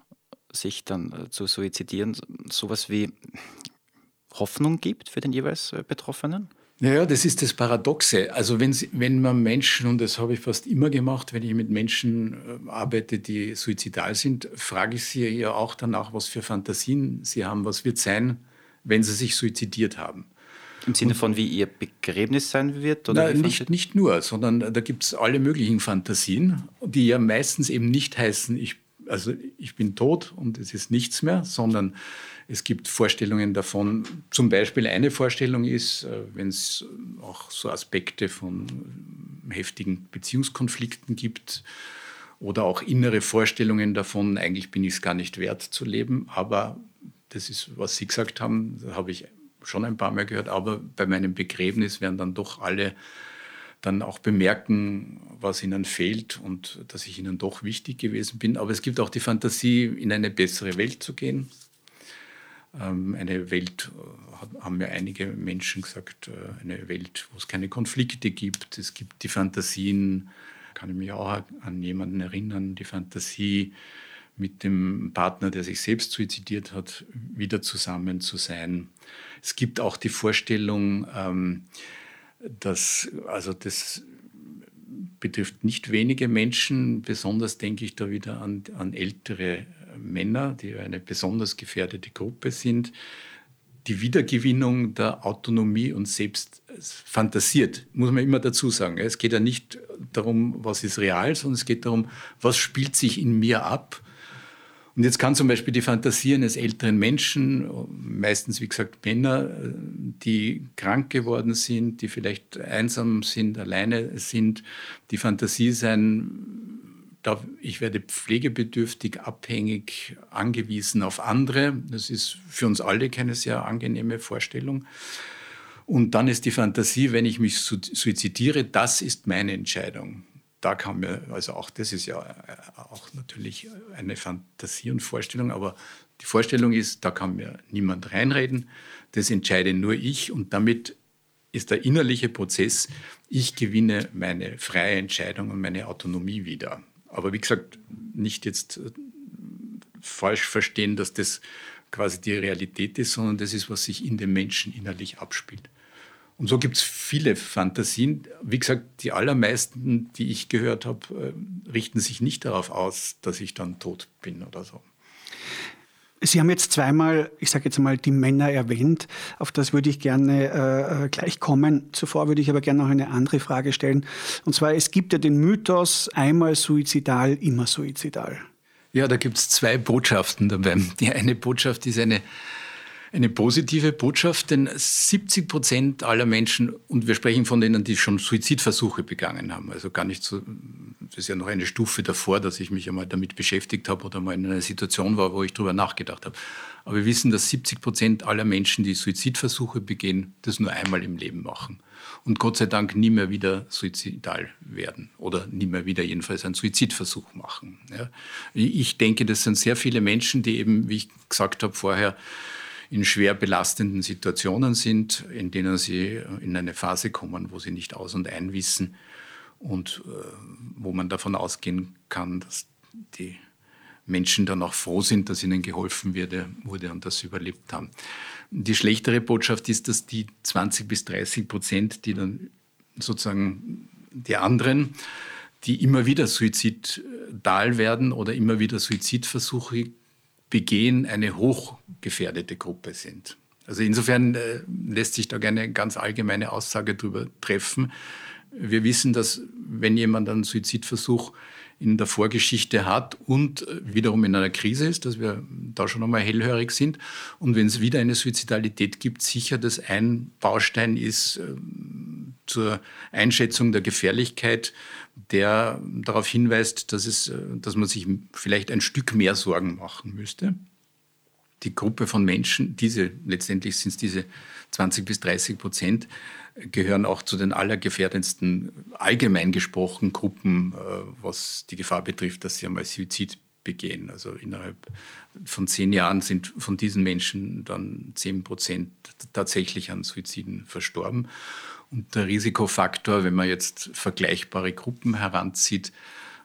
sich dann äh, zu suizidieren, sowas wie Hoffnung gibt für den jeweils Betroffenen? Naja, das ist das Paradoxe. Also wenn, wenn man Menschen, und das habe ich fast immer gemacht, wenn ich mit Menschen äh, arbeite, die suizidal sind, frage ich sie ja auch danach, was für Fantasien sie haben, was wird sein, wenn sie sich suizidiert haben. Im Sinne von, wie ihr Begräbnis sein wird? Oder Nein, nicht, nicht nur, sondern da gibt es alle möglichen Fantasien, die ja meistens eben nicht heißen, ich, also ich bin tot und es ist nichts mehr, sondern es gibt Vorstellungen davon, zum Beispiel eine Vorstellung ist, äh, wenn es auch so Aspekte von heftigen Beziehungskonflikten gibt oder auch innere Vorstellungen davon, eigentlich bin ich es gar nicht wert zu leben, aber das ist, was Sie gesagt haben, habe ich schon ein paar Mal gehört, aber bei meinem Begräbnis werden dann doch alle dann auch bemerken, was ihnen fehlt und dass ich ihnen doch wichtig gewesen bin. Aber es gibt auch die Fantasie, in eine bessere Welt zu gehen. Ähm, eine Welt, äh, haben mir einige Menschen gesagt, äh, eine Welt, wo es keine Konflikte gibt. Es gibt die Fantasien, kann ich mich auch an jemanden erinnern, die Fantasie, mit dem Partner, der sich selbst suizidiert hat, wieder zusammen zu sein. Es gibt auch die Vorstellung, ähm, dass, also das betrifft nicht wenige Menschen, besonders denke ich da wieder an, an ältere Männer, die eine besonders gefährdete Gruppe sind, die Wiedergewinnung der Autonomie und selbst fantasiert, muss man immer dazu sagen. Es geht ja nicht darum, was ist real, sondern es geht darum, was spielt sich in mir ab. Und jetzt kann zum Beispiel die Fantasie eines älteren Menschen, meistens wie gesagt Männer, die krank geworden sind, die vielleicht einsam sind, alleine sind, die Fantasie sein, ich werde pflegebedürftig, abhängig, angewiesen auf andere. Das ist für uns alle keine sehr angenehme Vorstellung. Und dann ist die Fantasie, wenn ich mich suizidiere, das ist meine Entscheidung. Da kann mir, also auch das ist ja äh, auch natürlich eine Fantasie und Vorstellung, aber die Vorstellung ist, da kann mir niemand reinreden, das entscheide nur ich und damit ist der innerliche Prozess, ich gewinne meine freie Entscheidung und meine Autonomie wieder. Aber wie gesagt, nicht jetzt äh, falsch verstehen, dass das quasi die Realität ist, sondern das ist, was sich in den Menschen innerlich abspielt. Und so gibt es viele Fantasien. Wie gesagt, die allermeisten, die ich gehört habe, äh, richten sich nicht darauf aus, dass ich dann tot bin oder so. Sie haben jetzt zweimal, ich sage jetzt mal, die Männer erwähnt. Auf das würde ich gerne äh, äh, gleich kommen. Zuvor würde ich aber gerne noch eine andere Frage stellen. Und zwar, es gibt ja den Mythos, einmal suizidal, immer suizidal. Ja, da gibt es zwei Botschaften dabei. Die eine Botschaft ist eine, eine positive Botschaft, denn 70 Prozent aller Menschen, und wir sprechen von denen, die schon Suizidversuche begangen haben, also gar nicht so, das ist ja noch eine Stufe davor, dass ich mich einmal damit beschäftigt habe oder mal in einer Situation war, wo ich darüber nachgedacht habe. Aber wir wissen, dass 70 Prozent aller Menschen, die Suizidversuche begehen, das nur einmal im Leben machen. Und Gott sei Dank nie mehr wieder suizidal werden oder nie mehr wieder jedenfalls einen Suizidversuch machen. Ja. Ich denke, das sind sehr viele Menschen, die eben, wie ich gesagt habe vorher, in schwer belastenden Situationen sind, in denen sie in eine Phase kommen, wo sie nicht aus und ein wissen und äh, wo man davon ausgehen kann, dass die Menschen dann auch froh sind, dass ihnen geholfen wurde, wurde und das überlebt haben. Die schlechtere Botschaft ist, dass die 20 bis 30 Prozent, die dann sozusagen die anderen, die immer wieder suizidal werden oder immer wieder Suizidversuche begehen, eine hochgefährdete Gruppe sind. Also insofern äh, lässt sich da eine ganz allgemeine Aussage darüber treffen. Wir wissen, dass wenn jemand einen Suizidversuch in der Vorgeschichte hat und äh, wiederum in einer Krise ist, dass wir da schon einmal hellhörig sind. Und wenn es wieder eine Suizidalität gibt, sicher, dass ein Baustein ist äh, zur Einschätzung der Gefährlichkeit, der darauf hinweist, dass, es, äh, dass man sich vielleicht ein Stück mehr Sorgen machen müsste. Die Gruppe von Menschen, diese, letztendlich sind es diese 20 bis 30 Prozent, gehören auch zu den allergefährdendsten, allgemein gesprochen, Gruppen, äh, was die Gefahr betrifft, dass sie einmal Suizid begehen. Also innerhalb von zehn Jahren sind von diesen Menschen dann zehn Prozent tatsächlich an Suiziden verstorben. Und der Risikofaktor, wenn man jetzt vergleichbare Gruppen heranzieht,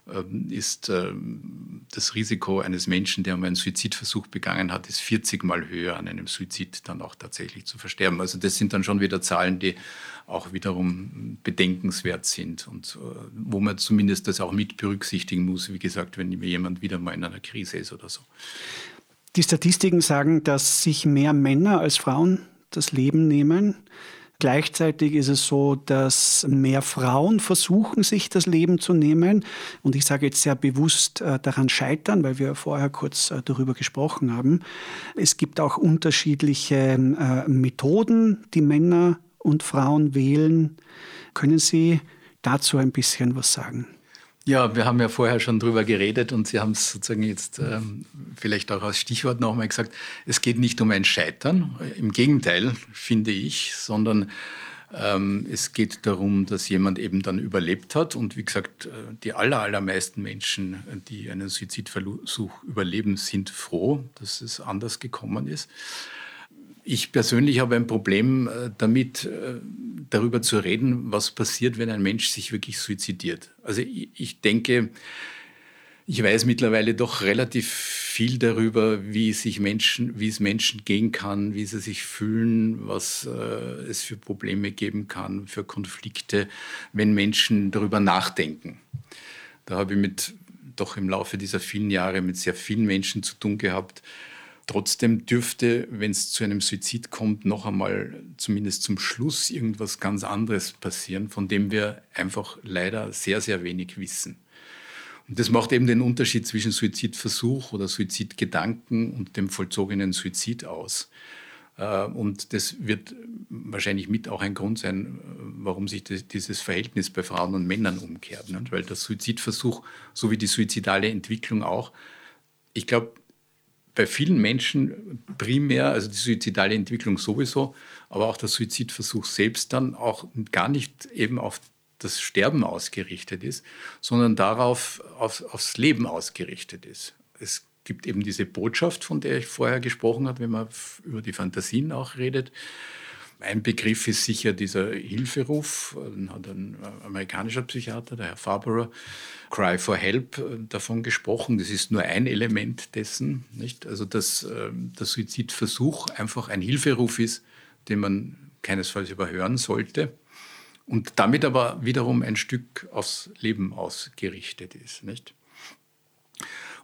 ähm, ist ähm, das Risiko eines Menschen, der einen Suizidversuch begangen hat, ist 40 Mal höher, an einem Suizid dann auch tatsächlich zu versterben. Also das sind dann schon wieder Zahlen, die auch wiederum bedenkenswert sind und äh, wo man zumindest das auch mit berücksichtigen muss, wie gesagt, wenn jemand wieder mal in einer Krise ist oder so. Die Statistiken sagen, dass sich mehr Männer als Frauen das Leben nehmen. Gleichzeitig ist es so, dass mehr Frauen versuchen, sich das Leben zu nehmen. Und ich sage jetzt sehr bewusst äh, daran scheitern, weil wir vorher kurz äh, darüber gesprochen haben. Es gibt auch unterschiedliche äh, Methoden, die Männer und Frauen wählen. Können Sie dazu ein bisschen was sagen? Ja, wir haben ja vorher schon drüber geredet und Sie haben es sozusagen jetzt ähm, vielleicht auch als Stichwort nochmal gesagt. Es geht nicht um ein Scheitern, im Gegenteil, finde ich, sondern ähm, es geht darum, dass jemand eben dann überlebt hat. Und wie gesagt, äh, die aller, allermeisten Menschen, die einen Suizidversuch überleben, sind froh, dass es anders gekommen ist. Ich persönlich habe ein Problem äh, damit, äh, darüber zu reden, was passiert, wenn ein Mensch sich wirklich suizidiert. Also ich denke, ich weiß mittlerweile doch relativ viel darüber, wie, sich Menschen, wie es Menschen gehen kann, wie sie sich fühlen, was äh, es für Probleme geben kann, für Konflikte, wenn Menschen darüber nachdenken. Da habe ich mit, doch im Laufe dieser vielen Jahre mit sehr vielen Menschen zu tun gehabt, Trotzdem dürfte, wenn es zu einem Suizid kommt, noch einmal zumindest zum Schluss irgendwas ganz anderes passieren, von dem wir einfach leider sehr, sehr wenig wissen. Und das macht eben den Unterschied zwischen Suizidversuch oder Suizidgedanken und dem vollzogenen Suizid aus. Äh, und das wird wahrscheinlich mit auch ein Grund sein, warum sich dieses Verhältnis bei Frauen und Männern umkehrt. Weil der Suizidversuch, so wie die suizidale Entwicklung auch, ich glaube, bei vielen Menschen primär, also die suizidale Entwicklung sowieso, aber auch der Suizidversuch selbst dann auch gar nicht eben auf das Sterben ausgerichtet ist, sondern darauf, auf, aufs Leben ausgerichtet ist. Es gibt eben diese Botschaft, von der ich vorher gesprochen habe, wenn man über die Fantasien auch redet. Ein Begriff ist sicher dieser Hilferuf, dann hat ein amerikanischer Psychiater, der Herr Farberer, Cry for Help äh, davon gesprochen. Das ist nur ein Element dessen, nicht? Also dass äh, der Suizidversuch einfach ein Hilferuf ist, den man keinesfalls überhören sollte und damit aber wiederum ein Stück aufs Leben ausgerichtet ist, nicht?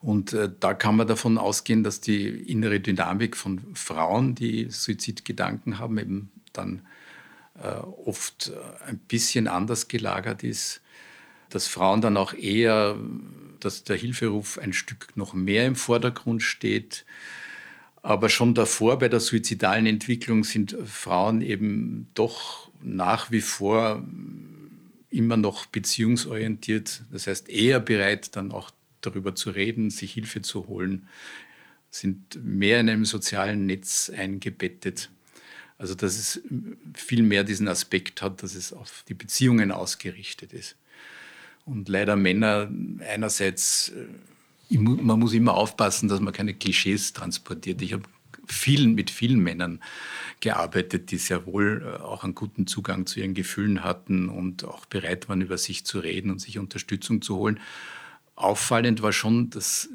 Und äh, da kann man davon ausgehen, dass die innere Dynamik von Frauen, die Suizidgedanken haben, eben dann äh, oft äh, ein bisschen anders gelagert ist, dass Frauen dann auch eher, dass der Hilferuf ein Stück noch mehr im Vordergrund steht, Aber schon davor bei der suizidalen Entwicklung sind Frauen eben doch nach wie vor immer noch beziehungsorientiert. Das heißt, eher bereit, dann auch darüber zu reden, sich Hilfe zu holen, sind mehr in einem sozialen Netz eingebettet. Also dass es viel mehr diesen Aspekt hat, dass es auf die Beziehungen ausgerichtet ist. Und leider Männer einerseits, äh, man muss immer aufpassen, dass man keine Klischees transportiert. Ich habe vielen, mit vielen Männern gearbeitet, die sehr wohl äh, auch einen guten Zugang zu ihren Gefühlen hatten und auch bereit waren, über sich zu reden und sich Unterstützung zu holen. Auffallend war schon, dass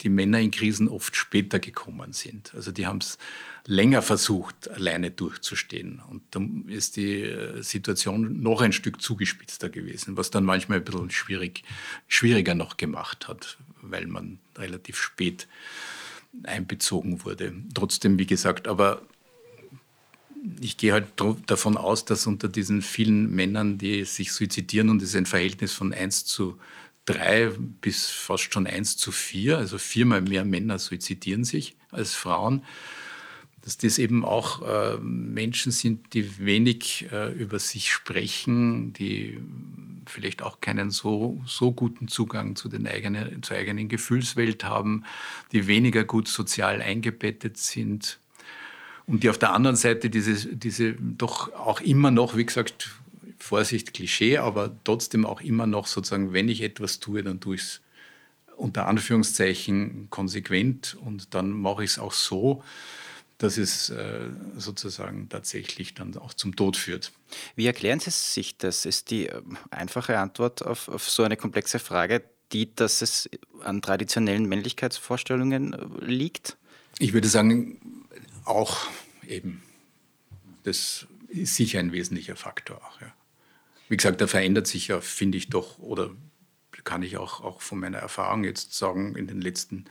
die Männer in Krisen oft später gekommen sind. Also die haben es länger versucht, alleine durchzustehen. Und dann ist die äh, Situation noch ein Stück zugespitzter gewesen, was dann manchmal ein bisschen schwierig, schwieriger noch gemacht hat, weil man relativ spät einbezogen wurde. Trotzdem, wie gesagt, aber ich gehe halt davon aus, dass unter diesen vielen Männern, die sich suizidieren, und es ist ein Verhältnis von 1 zu 3 bis fast schon 1 zu 4, also viermal mehr Männer suizidieren sich als Frauen, dass das eben auch äh, Menschen sind, die wenig äh, über sich sprechen, die vielleicht auch keinen so, so guten Zugang zu den eigenen, zur eigenen Gefühlswelt haben, die weniger gut sozial eingebettet sind und die auf der anderen Seite diese, diese doch auch immer noch, wie gesagt, Vorsicht, Klischee, aber trotzdem auch immer noch sozusagen, wenn ich etwas tue, dann tue ich es unter Anführungszeichen konsequent und dann mache ich es auch so, dass es äh, sozusagen tatsächlich dann auch zum Tod führt. Wie erklären Sie sich das? Ist die äh, einfache Antwort auf, auf so eine komplexe Frage die, dass es an traditionellen Männlichkeitsvorstellungen äh, liegt? Ich würde sagen, auch eben. Das ist sicher ein wesentlicher Faktor auch. Ja. Wie gesagt, da verändert sich ja, finde ich doch, oder kann ich auch, auch von meiner Erfahrung jetzt sagen, in den letzten Jahren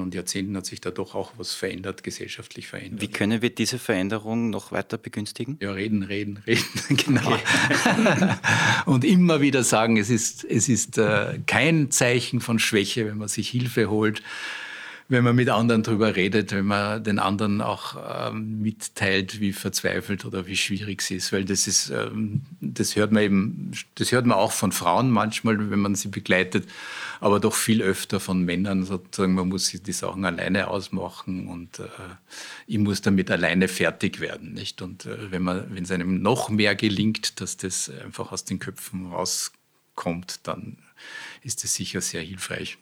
und Jahrzehnten hat sich da doch auch was verändert, gesellschaftlich verändert. Wie können wir diese Veränderung noch weiter begünstigen? Ja, reden, reden, reden, genau. Okay. und immer wieder sagen, es ist, es ist äh, kein Zeichen von Schwäche, wenn man sich Hilfe holt wenn man mit anderen darüber redet, wenn man den anderen auch ähm, mitteilt, wie verzweifelt oder wie schwierig es ist, weil das ist, ähm, das hört man eben, das hört man auch von Frauen manchmal, wenn man sie begleitet, aber doch viel öfter von Männern sozusagen, man muss sich die Sachen alleine ausmachen und äh, ich muss damit alleine fertig werden, nicht? Und äh, wenn man, wenn es einem noch mehr gelingt, dass das einfach aus den Köpfen rauskommt, dann ist das sicher sehr hilfreich.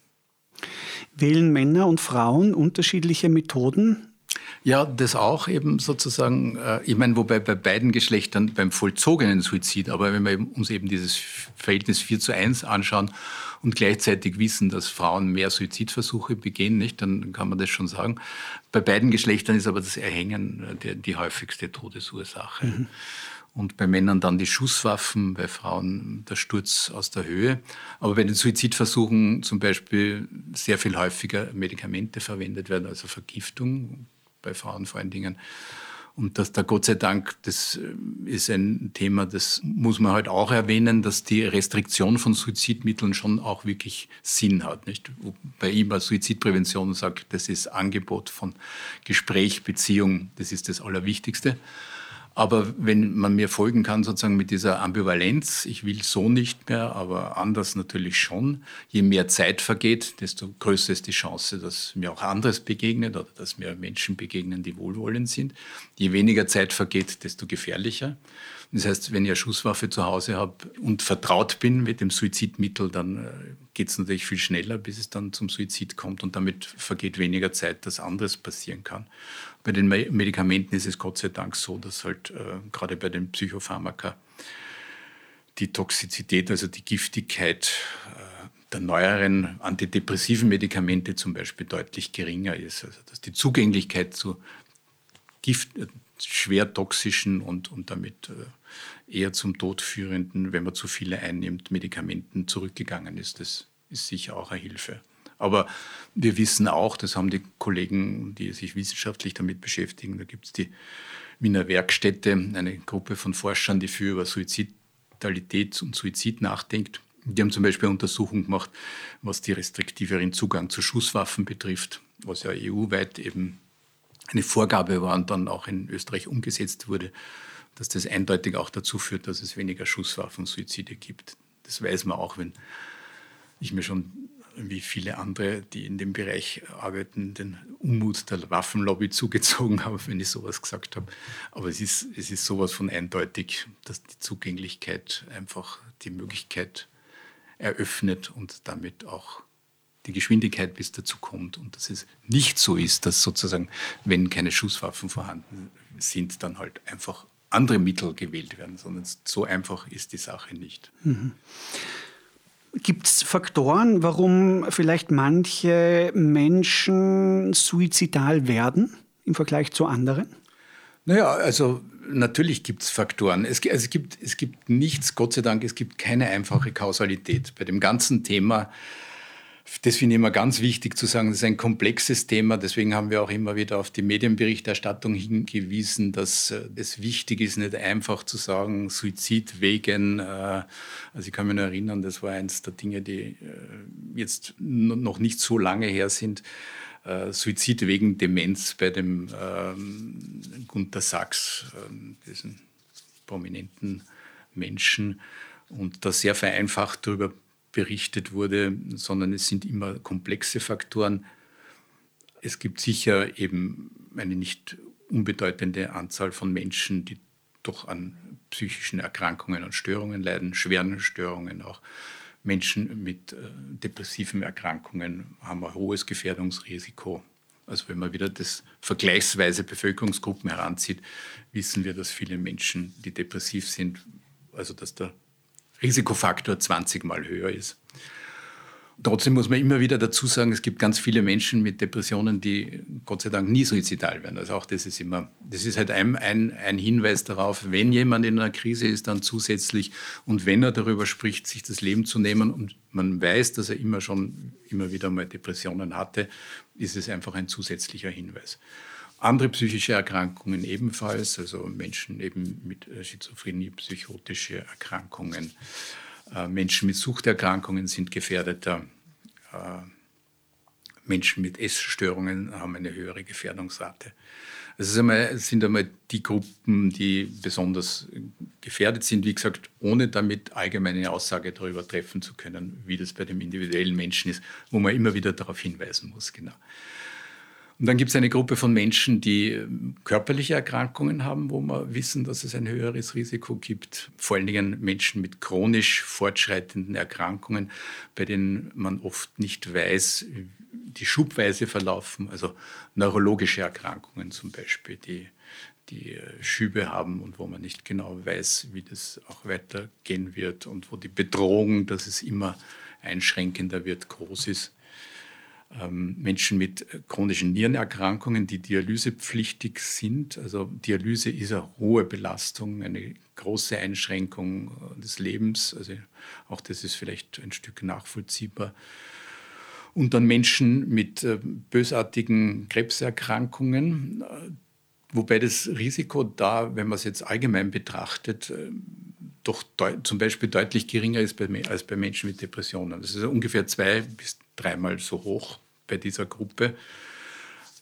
Wählen Männer und Frauen unterschiedliche Methoden? Ja, das auch eben sozusagen, äh, ich meine, wobei bei beiden Geschlechtern beim vollzogenen Suizid, aber wenn wir uns eben dieses Verhältnis 4 zu 1 anschauen und gleichzeitig wissen, dass Frauen mehr Suizidversuche begehen, nicht, dann kann man das schon sagen. Bei beiden Geschlechtern ist aber das Erhängen äh, die, die häufigste Todesursache. Mhm und bei Männern dann die Schusswaffen, bei Frauen der Sturz aus der Höhe. Aber bei den Suizidversuchen zum Beispiel sehr viel häufiger Medikamente verwendet werden, also Vergiftung, bei Frauen vor allen Dingen. Und dass da Gott sei Dank, das äh, ist ein Thema, das muss man halt auch erwähnen, dass die Restriktion von Suizidmitteln schon auch wirklich Sinn hat. Nicht? Bei ihm als Suizidprävention sagt, das ist Angebot von Gespräch, Beziehung, das ist das Allerwichtigste. Aber wenn man mir folgen kann, sozusagen mit dieser Ambivalenz, ich will so nicht mehr, aber anders natürlich schon, je mehr Zeit vergeht, desto größer ist die Chance, dass mir auch anderes begegnet oder dass mir Menschen begegnen, die wohlwollend sind. Je weniger Zeit vergeht, desto gefährlicher. Das heißt, wenn ich eine Schusswaffe zu Hause habe und vertraut bin mit dem Suizidmittel, dann äh, geht es natürlich viel schneller, bis es dann zum Suizid kommt und damit vergeht weniger Zeit, dass anderes passieren kann. Bei den Medikamenten ist es Gott sei Dank so, dass halt äh, gerade bei den Psychopharmaka die Toxizität, also die Giftigkeit äh, der neueren antidepressiven Medikamente zum Beispiel deutlich geringer ist. Also dass die Zugänglichkeit zu Gift, äh, schwer toxischen und, und damit äh, eher zum Tod führenden, wenn man zu viele einnimmt, Medikamenten zurückgegangen ist. Das ist sicher auch eine Hilfe. Aber wir wissen auch, das haben die Kollegen, die sich wissenschaftlich damit beschäftigen, da gibt es die Wiener Werkstätte, eine Gruppe von Forschern, die für über Suizidalität und Suizid nachdenkt. Die haben zum Beispiel Untersuchungen gemacht, was die restriktiveren Zugang zu Schusswaffen betrifft, was ja EU-weit eben eine Vorgabe war und dann auch in Österreich umgesetzt wurde, dass das eindeutig auch dazu führt, dass es weniger Schusswaffensuizide gibt. Das weiß man auch, wenn ich mir schon wie viele andere, die in dem Bereich arbeiten, den Unmut der Waffenlobby zugezogen habe, wenn ich sowas gesagt habe. Aber es ist, es ist sowas von eindeutig, dass die Zugänglichkeit einfach die Möglichkeit eröffnet und damit auch die Geschwindigkeit bis dazu kommt und dass es nicht so ist, dass sozusagen, wenn keine Schusswaffen vorhanden sind, dann halt einfach andere Mittel gewählt werden, sondern so einfach ist die Sache nicht. Mhm. Gibt es Faktoren, warum vielleicht manche Menschen suizidal werden im Vergleich zu anderen? Naja, also natürlich gibt es Faktoren. Es, also es, gibt, es gibt nichts, Gott sei Dank, es gibt keine einfache Kausalität. Bei dem ganzen Thema das finde ich immer ganz wichtig zu sagen. Das ist ein komplexes Thema. Deswegen haben wir auch immer wieder auf die Medienberichterstattung hingewiesen, dass äh, es wichtig ist, nicht einfach zu sagen, Suizid wegen. Äh, also ich kann mich nur erinnern, das war eines der Dinge, die äh, jetzt noch nicht so lange her sind. Suizid wegen Demenz bei dem ähm, Gunter Sachs, diesen prominenten Menschen, und da sehr vereinfacht darüber berichtet wurde, sondern es sind immer komplexe Faktoren. Es gibt sicher eben eine nicht unbedeutende Anzahl von Menschen, die doch an psychischen Erkrankungen und Störungen leiden, schweren Störungen auch. Menschen mit äh, depressiven Erkrankungen haben ein hohes Gefährdungsrisiko. Also wenn man wieder das vergleichsweise Bevölkerungsgruppen heranzieht, wissen wir, dass viele Menschen, die depressiv sind, also dass der Risikofaktor 20 mal höher ist. Trotzdem muss man immer wieder dazu sagen, es gibt ganz viele Menschen mit Depressionen, die Gott sei Dank nie suizidal werden. Also auch das ist immer, das ist halt ein, ein, ein Hinweis darauf, wenn jemand in einer Krise ist, dann zusätzlich und wenn er darüber spricht, sich das Leben zu nehmen und man weiß, dass er immer schon immer wieder mal Depressionen hatte, ist es einfach ein zusätzlicher Hinweis. Andere psychische Erkrankungen ebenfalls, also Menschen eben mit äh, Schizophrenie, psychotische Erkrankungen. Äh, Menschen mit Suchterkrankungen sind gefährdeter. Äh, Menschen mit Essstörungen haben eine höhere Gefährdungsrate. Es sind einmal die Gruppen, die besonders gefährdet sind, wie gesagt, ohne damit allgemeine Aussage darüber treffen zu können, wie das bei dem individuellen Menschen ist, wo man immer wieder darauf hinweisen muss. Genau. Und dann gibt es eine Gruppe von Menschen, die ähm, körperliche Erkrankungen haben, wo wir wissen, dass es ein höheres Risiko gibt. Vor allen Dingen Menschen mit chronisch fortschreitenden Erkrankungen, bei denen man oft nicht weiß, die schubweise verlaufen. Also neurologische Erkrankungen zum Beispiel, die, die äh, Schübe haben und wo man nicht genau weiß, wie das auch weitergehen wird und wo die Bedrohung, dass es immer einschränkender wird, groß ist. Ähm, Menschen mit chronischen Nierenerkrankungen, die dialysepflichtig sind. Also Dialyse ist eine hohe Belastung, eine große Einschränkung des Lebens. Also auch das ist vielleicht ein Stück nachvollziehbar. Und dann Menschen mit äh, bösartigen Krebserkrankungen, äh, wobei das Risiko da, wenn man es jetzt allgemein betrachtet, äh, doch zum Beispiel deutlich geringer ist als bei Menschen mit Depressionen. Das ist ungefähr zwei bis dreimal so hoch bei dieser Gruppe.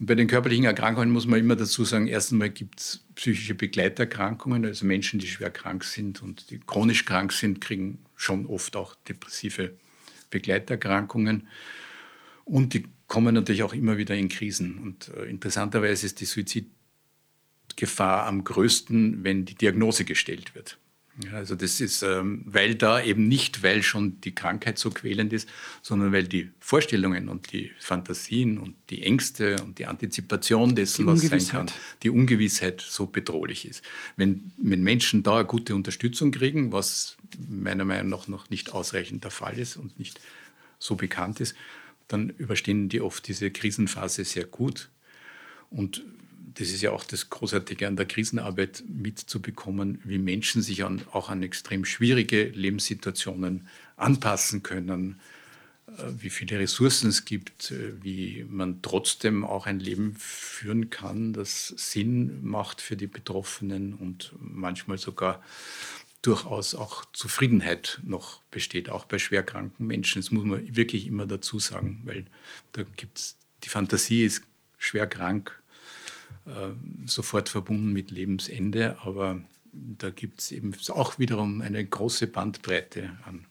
Und bei den körperlichen Erkrankungen muss man immer dazu sagen, erst einmal gibt es psychische Begleiterkrankungen, also Menschen, die schwer krank sind und die chronisch krank sind, kriegen schon oft auch depressive Begleiterkrankungen. Und die kommen natürlich auch immer wieder in Krisen. Und äh, interessanterweise ist die Suizidgefahr am größten, wenn die Diagnose gestellt wird. Also das ist, ähm, weil da eben nicht, weil schon die Krankheit so quälend ist, sondern weil die Vorstellungen und die Fantasien und die Ängste und die Antizipation dessen, was sein kann, die Ungewissheit so bedrohlich ist. Wenn, wenn Menschen da eine gute Unterstützung kriegen, was meiner Meinung nach noch nicht ausreichend der Fall ist und nicht so bekannt ist, dann überstehen die oft diese Krisenphase sehr gut. Und das ist ja auch das Großartige an der Krisenarbeit mitzubekommen, wie Menschen sich an, auch an extrem schwierige Lebenssituationen anpassen können, äh, wie viele Ressourcen es gibt, äh, wie man trotzdem auch ein Leben führen kann, das Sinn macht für die Betroffenen und manchmal sogar durchaus auch Zufriedenheit noch besteht, auch bei schwerkranken Menschen. Das muss man wirklich immer dazu sagen, weil da gibt es, die Fantasie ist schwer krank sofort verbunden mit Lebensende, aber da gibt es eben auch wiederum eine große Bandbreite an,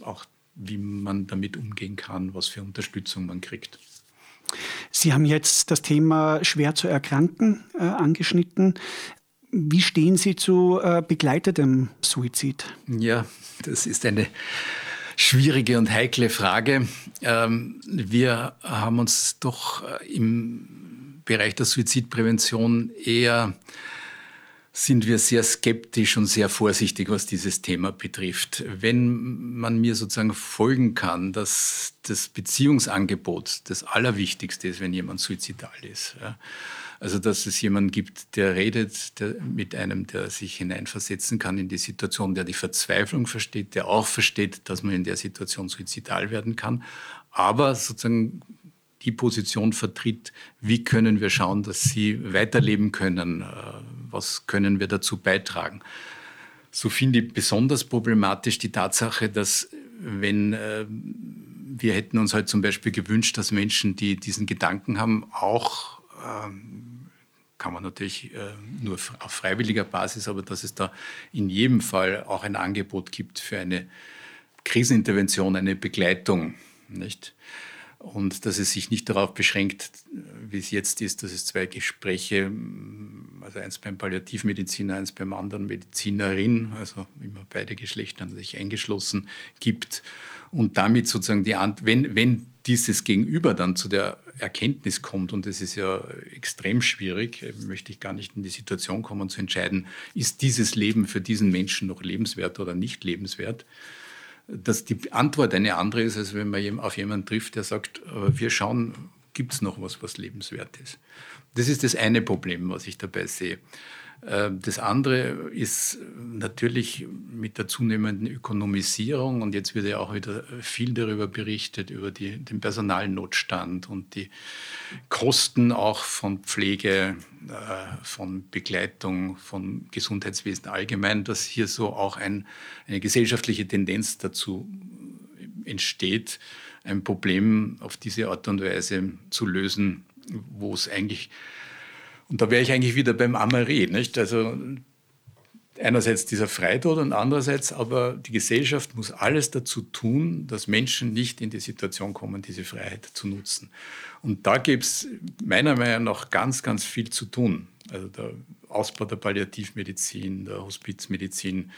auch wie man damit umgehen kann, was für Unterstützung man kriegt. Sie haben jetzt das Thema schwer zu erkranken äh, angeschnitten. Wie stehen Sie zu äh, begleitetem Suizid? Ja, das ist eine schwierige und heikle Frage. Ähm, wir haben uns doch äh, im Bereich der Suizidprävention eher sind wir sehr skeptisch und sehr vorsichtig, was dieses Thema betrifft. Wenn man mir sozusagen folgen kann, dass das Beziehungsangebot das Allerwichtigste ist, wenn jemand suizidal ist. Ja. Also, dass es jemanden gibt, der redet der, mit einem, der sich hineinversetzen kann in die Situation, der die Verzweiflung versteht, der auch versteht, dass man in der Situation suizidal werden kann, aber sozusagen die Position vertritt, wie können wir schauen, dass sie weiterleben können, äh, was können wir dazu beitragen. So finde ich besonders problematisch die Tatsache, dass wenn äh, wir hätten uns halt zum Beispiel gewünscht, dass Menschen, die diesen Gedanken haben, auch ähm, kann man natürlich äh, nur auf freiwilliger Basis, aber dass es da in jedem Fall auch ein Angebot gibt für eine Krisenintervention, eine Begleitung, nicht? Und dass es sich nicht darauf beschränkt, wie es jetzt ist, dass es zwei Gespräche, also eins beim Palliativmediziner, eins beim anderen Medizinerin, also immer beide Geschlechter sich eingeschlossen gibt. Und damit sozusagen die, wenn, wenn dieses Gegenüber dann zu der Erkenntnis kommt, und das ist ja extrem schwierig, möchte ich gar nicht in die Situation kommen zu entscheiden, ist dieses Leben für diesen Menschen noch lebenswert oder nicht lebenswert, dass die Antwort eine andere ist, als wenn man auf jemanden trifft, der sagt, wir schauen, gibt es noch was, was lebenswert ist. Das ist das eine Problem, was ich dabei sehe. Äh, das andere ist natürlich mit der zunehmenden Ökonomisierung und jetzt wird ja auch wieder viel darüber berichtet, über die, den Personalnotstand und die Kosten auch von Pflege, äh, von Begleitung, von Gesundheitswesen allgemein, dass hier so auch ein, eine gesellschaftliche Tendenz dazu entsteht, ein Problem auf diese Art und Weise zu lösen, wo es eigentlich und da wäre ich eigentlich wieder beim Amarie, nicht? Also einerseits dieser Freitod und andererseits aber die Gesellschaft muss alles dazu tun, dass Menschen nicht in die Situation kommen, diese Freiheit zu nutzen. Und da gibt es meiner Meinung nach ganz, ganz viel zu tun. Also der Ausbau der Palliativmedizin, der Hospizmedizin,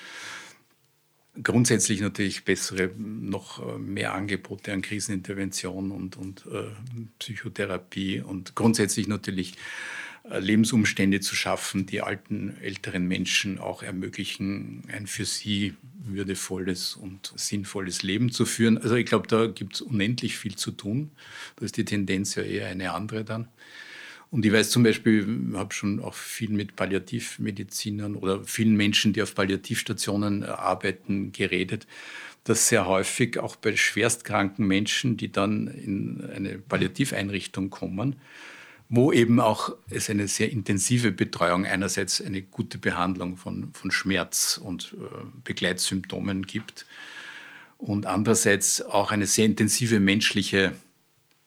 grundsätzlich natürlich bessere, noch mehr Angebote an Krisenintervention und, und äh, Psychotherapie und grundsätzlich natürlich äh, Lebensumstände zu schaffen, die alten, älteren Menschen auch ermöglichen, ein für sie würdevolles und sinnvolles Leben zu führen. Also ich glaube, da gibt es unendlich viel zu tun. Da ist die Tendenz ja eher eine andere dann. Und ich weiß zum Beispiel, ich habe schon auch viel mit Palliativmedizinern oder vielen Menschen, die auf Palliativstationen äh, arbeiten, geredet, dass sehr häufig auch bei schwerstkranken Menschen, die dann in eine Palliativeinrichtung kommen, wo eben auch es eine sehr intensive Betreuung, einerseits eine gute Behandlung von, von Schmerz und äh, Begleitsymptomen gibt und andererseits auch eine sehr intensive menschliche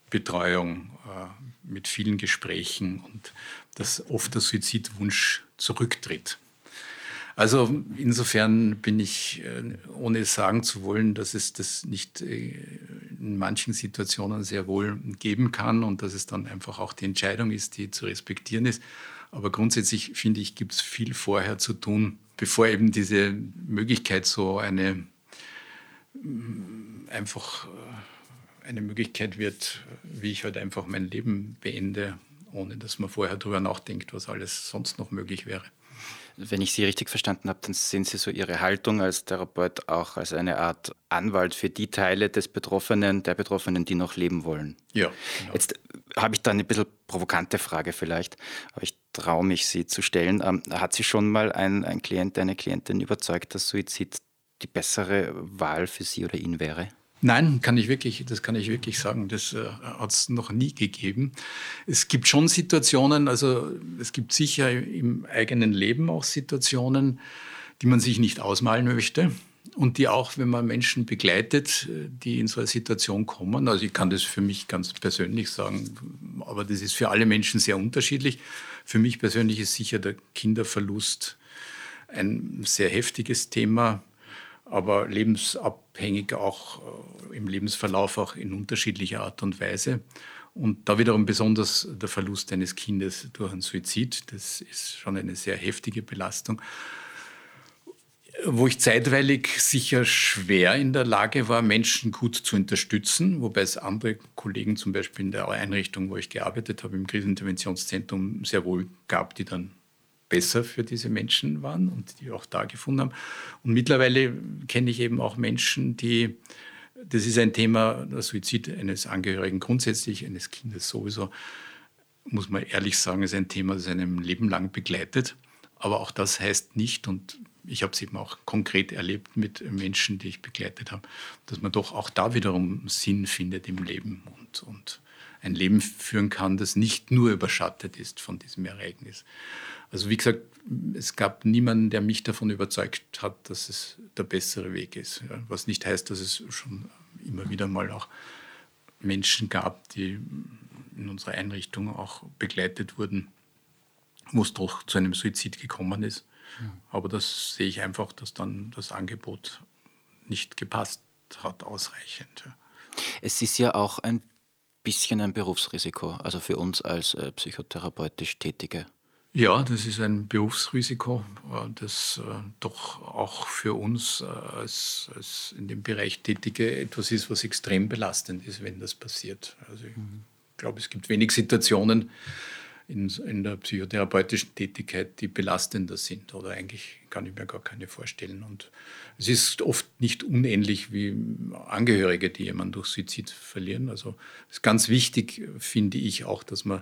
Betreuung äh, mit vielen Gesprächen und dass oft der Suizidwunsch zurücktritt. Also insofern bin ich, äh, ohne sagen zu wollen, dass es das nicht äh, in manchen Situationen sehr wohl geben kann und dass es dann einfach auch die Entscheidung ist, die zu respektieren ist. Aber grundsätzlich finde ich, gibt es viel vorher zu tun, bevor eben diese Möglichkeit so eine mm, einfach äh, eine Möglichkeit wird, wie ich halt einfach mein Leben beende, ohne dass man vorher darüber nachdenkt, was alles sonst noch möglich wäre. Wenn ich Sie richtig verstanden habe, dann sehen Sie so Ihre Haltung als Therapeut auch als eine Art Anwalt für die Teile des Betroffenen, der Betroffenen, die noch leben wollen. Ja. Genau. Jetzt habe ich da eine bisschen provokante Frage vielleicht, aber ich traue mich, sie zu stellen. Ähm, hat Sie schon mal ein, ein Klient, eine Klientin überzeugt, dass Suizid die bessere Wahl für Sie oder ihn wäre? Nein, kann ich wirklich, das kann ich wirklich sagen. Das äh, hat es noch nie gegeben. Es gibt schon Situationen, also es gibt sicher im eigenen Leben auch Situationen, die man sich nicht ausmalen möchte und die auch, wenn man Menschen begleitet, die in so eine Situation kommen, also ich kann das für mich ganz persönlich sagen, Aber das ist für alle Menschen sehr unterschiedlich. Für mich persönlich ist sicher der Kinderverlust ein sehr heftiges Thema, aber lebensabhängig auch äh, im Lebensverlauf auch in unterschiedlicher Art und Weise. Und da wiederum besonders der Verlust eines Kindes durch einen Suizid, das ist schon eine sehr heftige Belastung. Wo ich zeitweilig sicher schwer in der Lage war, Menschen gut zu unterstützen, wobei es andere Kollegen zum Beispiel in der Einrichtung, wo ich gearbeitet habe, im Kriseninterventionszentrum sehr wohl gab, die dann besser für diese Menschen waren und die auch da gefunden haben. Und mittlerweile kenne ich eben auch Menschen, die, das ist ein Thema, der Suizid eines Angehörigen grundsätzlich, eines Kindes sowieso, muss man ehrlich sagen, ist ein Thema, das einem Leben lang begleitet. Aber auch das heißt nicht, und ich habe es eben auch konkret erlebt mit Menschen, die ich begleitet habe, dass man doch auch da wiederum Sinn findet im Leben und, und ein Leben führen kann, das nicht nur überschattet ist von diesem Ereignis. Also wie gesagt, es gab niemanden, der mich davon überzeugt hat, dass es der bessere Weg ist. Was nicht heißt, dass es schon immer wieder mal auch Menschen gab, die in unserer Einrichtung auch begleitet wurden, wo es doch zu einem Suizid gekommen ist. Aber das sehe ich einfach, dass dann das Angebot nicht gepasst hat, ausreichend. Es ist ja auch ein bisschen ein Berufsrisiko, also für uns als äh, psychotherapeutisch Tätige. Ja, das ist ein Berufsrisiko, äh, das äh, doch auch für uns äh, als, als, in dem Bereich Tätige etwas ist, was extrem belastend ist, wenn das passiert. Also ich mhm. glaube, es gibt wenig Situationen in, in, der psychotherapeutischen Tätigkeit, die belastender sind. Oder eigentlich kann ich mir gar keine vorstellen. Und es ist oft nicht unähnlich wie Angehörige, die jemanden durch Suizid verlieren. Also es ist ganz wichtig, finde ich auch, dass man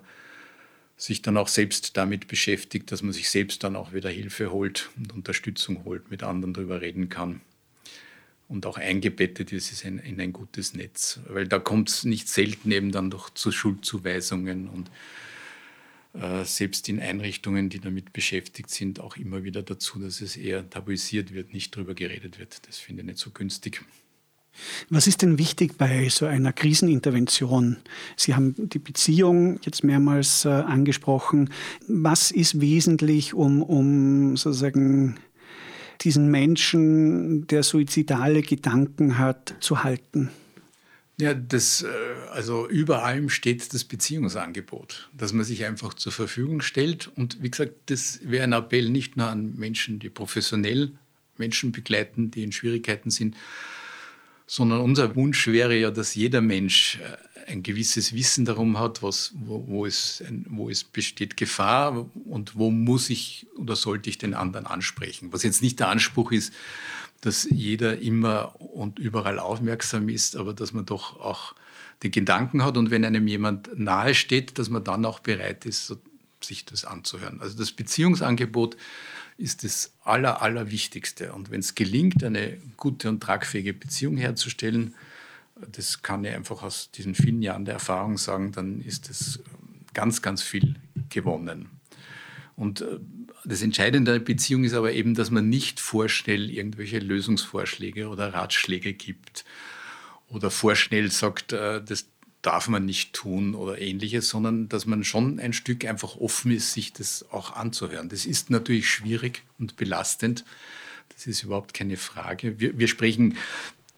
sich dann auch selbst damit beschäftigt, dass man sich selbst dann auch wieder Hilfe holt und Unterstützung holt, mit anderen darüber reden kann und auch eingebettet ist in, in ein gutes Netz. Weil da kommt es nicht selten eben dann doch zu Schuldzuweisungen und selbst in Einrichtungen, die damit beschäftigt sind, auch immer wieder dazu, dass es eher tabuisiert wird, nicht darüber geredet wird. Das finde ich nicht so günstig. Was ist denn wichtig bei so einer Krisenintervention? Sie haben die Beziehung jetzt mehrmals äh, angesprochen. Was ist wesentlich, um, um sozusagen diesen Menschen, der suizidale Gedanken hat, zu halten? Ja, das, äh, also über allem steht das Beziehungsangebot, dass man sich einfach zur Verfügung stellt. Und wie gesagt, das wäre ein Appell nicht nur an Menschen, die professionell Menschen begleiten, die in Schwierigkeiten sind, sondern unser Wunsch wäre ja, dass jeder Mensch äh, ein gewisses Wissen darum hat, was, wo, wo, es, wo es besteht Gefahr und wo muss ich oder sollte ich den anderen ansprechen. Was jetzt nicht der Anspruch ist, dass jeder immer und überall aufmerksam ist, aber dass man doch auch den Gedanken hat und wenn einem jemand nahe steht, dass man dann auch bereit ist, sich das anzuhören. Also das Beziehungsangebot ist das Aller, Allerwichtigste. Und wenn es gelingt, eine gute und tragfähige Beziehung herzustellen, das kann ich einfach aus diesen vielen Jahren der Erfahrung sagen, dann ist es ganz, ganz viel gewonnen. Und äh, das Entscheidende an der Beziehung ist aber eben, dass man nicht vorschnell irgendwelche Lösungsvorschläge oder Ratschläge gibt oder vorschnell sagt, äh, das darf man nicht tun oder ähnliches, sondern dass man schon ein Stück einfach offen ist, sich das auch anzuhören. Das ist natürlich schwierig und belastend. Das ist überhaupt keine Frage. Wir, wir sprechen,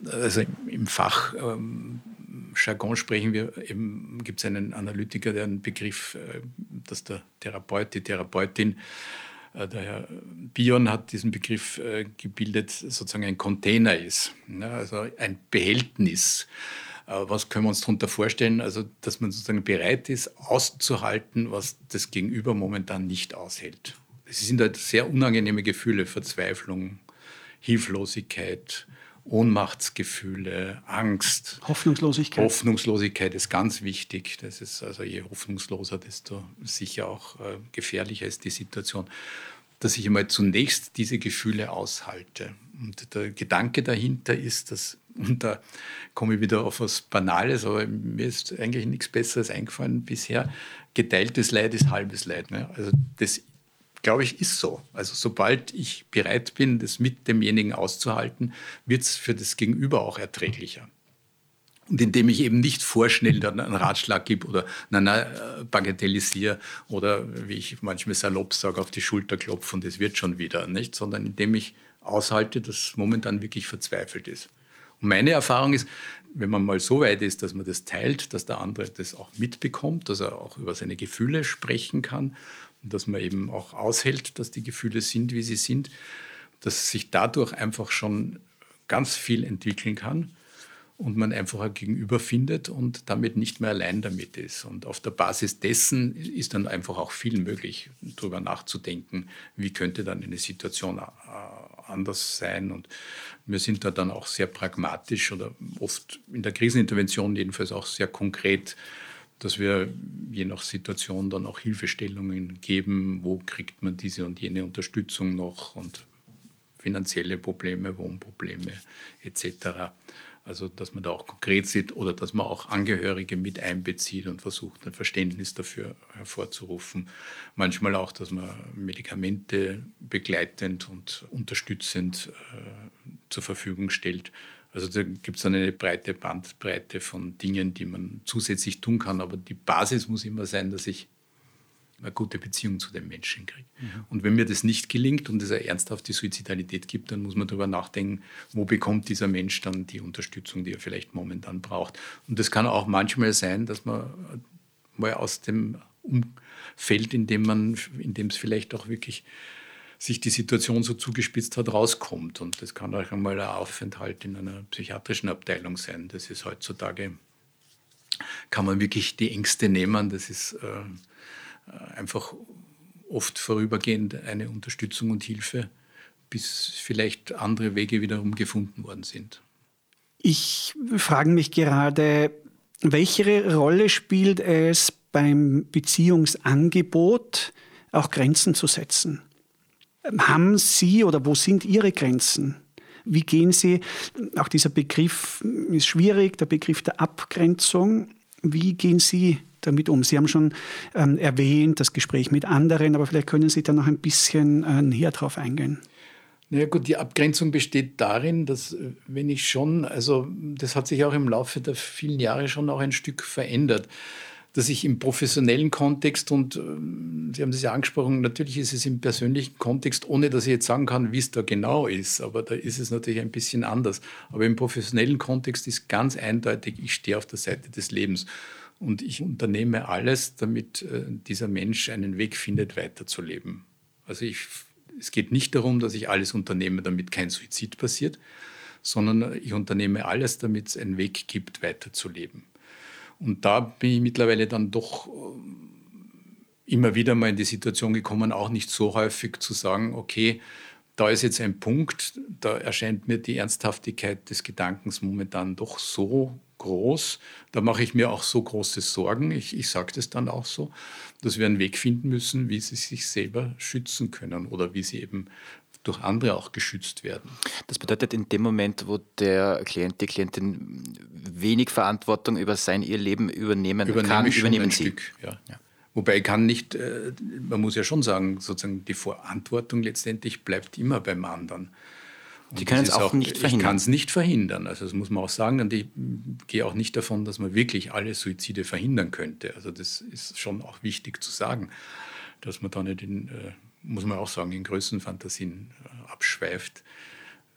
also im Fach ähm, Jargon sprechen wir, gibt es einen Analytiker, der einen Begriff, äh, dass der Therapeut, die Therapeutin, äh, der Herr Bion hat diesen Begriff äh, gebildet, sozusagen ein Container ist, ne? also ein Behältnis was können wir uns darunter vorstellen? Also, dass man sozusagen bereit ist, auszuhalten, was das Gegenüber momentan nicht aushält. Es sind halt sehr unangenehme Gefühle, Verzweiflung, Hilflosigkeit, Ohnmachtsgefühle, Angst. Hoffnungslosigkeit. Hoffnungslosigkeit ist ganz wichtig. Das ist also je hoffnungsloser, desto sicher auch äh, gefährlicher ist die Situation. Dass ich einmal zunächst diese Gefühle aushalte. Und der Gedanke dahinter ist, dass und da komme ich wieder auf was Banales, aber mir ist eigentlich nichts Besseres eingefallen bisher. Geteiltes Leid ist halbes Leid. Ne? Also das, glaube ich, ist so. Also sobald ich bereit bin, das mit demjenigen auszuhalten, wird es für das Gegenüber auch erträglicher. Und indem ich eben nicht vorschnell dann einen Ratschlag gebe oder na, na, äh, bagatellisiere oder wie ich manchmal salopp sage, auf die Schulter klopfe und es wird schon wieder, nicht? Sondern indem ich aushalte, dass momentan wirklich verzweifelt ist. Und meine Erfahrung ist, wenn man mal so weit ist, dass man das teilt, dass der andere das auch mitbekommt, dass er auch über seine Gefühle sprechen kann dass man eben auch aushält, dass die Gefühle sind, wie sie sind, dass sich dadurch einfach schon ganz viel entwickeln kann und man einfach ein Gegenüber findet und damit nicht mehr allein damit ist. Und auf der Basis dessen ist dann einfach auch viel möglich, darüber nachzudenken, wie könnte dann eine Situation äh, anders sein. Und wir sind da dann auch sehr pragmatisch oder oft in der Krisenintervention jedenfalls auch sehr konkret, dass wir je nach Situation dann auch Hilfestellungen geben, wo kriegt man diese und jene Unterstützung noch und finanzielle Probleme, Wohnprobleme etc. Also, dass man da auch konkret sieht oder dass man auch Angehörige mit einbezieht und versucht, ein Verständnis dafür hervorzurufen. Manchmal auch, dass man Medikamente begleitend und unterstützend äh, zur Verfügung stellt. Also da gibt es dann eine breite Bandbreite von Dingen, die man zusätzlich tun kann. Aber die Basis muss immer sein, dass ich eine gute Beziehung zu dem Menschen kriege. Mhm. Und wenn mir das nicht gelingt und es eine ernsthafte Suizidalität gibt, dann muss man darüber nachdenken, wo bekommt dieser Mensch dann die Unterstützung, die er vielleicht momentan braucht. Und das kann auch manchmal sein, dass man mal aus dem Umfeld, in dem man, in dem es vielleicht auch wirklich sich die Situation so zugespitzt hat, rauskommt. Und das kann auch einmal ein Aufenthalt in einer psychiatrischen Abteilung sein. Das ist heutzutage, kann man wirklich die Ängste nehmen. Das ist äh, einfach oft vorübergehend eine Unterstützung und Hilfe, bis vielleicht andere Wege wiederum gefunden worden sind. Ich frage mich gerade, welche Rolle spielt es beim Beziehungsangebot, auch Grenzen zu setzen? Haben Sie oder wo sind Ihre Grenzen? Wie gehen Sie, auch dieser Begriff ist schwierig, der Begriff der Abgrenzung, wie gehen Sie damit um? Sie haben schon ähm, erwähnt, das Gespräch mit anderen, aber vielleicht können Sie da noch ein bisschen äh, näher drauf eingehen. Na ja, gut, die Abgrenzung besteht darin, dass äh, wenn ich schon, also das hat sich auch im Laufe der vielen Jahre schon auch ein Stück verändert, dass ich im professionellen Kontext und äh, Sie haben das ja angesprochen, natürlich ist es im persönlichen Kontext, ohne dass ich jetzt sagen kann, wie es da genau ist, aber da ist es natürlich ein bisschen anders. Aber im professionellen Kontext ist ganz eindeutig, ich stehe auf der Seite des Lebens. Und ich unternehme alles, damit äh, dieser Mensch einen Weg findet, weiterzuleben. Also ich, es geht nicht darum, dass ich alles unternehme, damit kein Suizid passiert, sondern ich unternehme alles, damit es einen Weg gibt, weiterzuleben. Und da bin ich mittlerweile dann doch äh, immer wieder mal in die Situation gekommen, auch nicht so häufig zu sagen, okay, da ist jetzt ein Punkt, da erscheint mir die Ernsthaftigkeit des Gedankens momentan doch so groß. Da mache ich mir auch so große Sorgen. Ich, ich sage das dann auch so, dass wir einen Weg finden müssen, wie sie sich selber schützen können oder wie sie eben durch andere auch geschützt werden. Das bedeutet, in dem Moment, wo der Klient, die Klientin wenig Verantwortung über sein, ihr Leben übernehmen Übernehme kann, übernehmen sie. Stück, ja. Ja. Wobei ich kann nicht, äh, man muss ja schon sagen, sozusagen die Verantwortung letztendlich bleibt immer beim anderen. Sie können es auch, auch, nicht verhindern. Ich kann es nicht verhindern. Also das muss man auch sagen. Und ich gehe auch nicht davon, dass man wirklich alle Suizide verhindern könnte. Also das ist schon auch wichtig zu sagen, dass man da nicht in, äh, muss man auch sagen, in Größenfantasien äh, abschweift.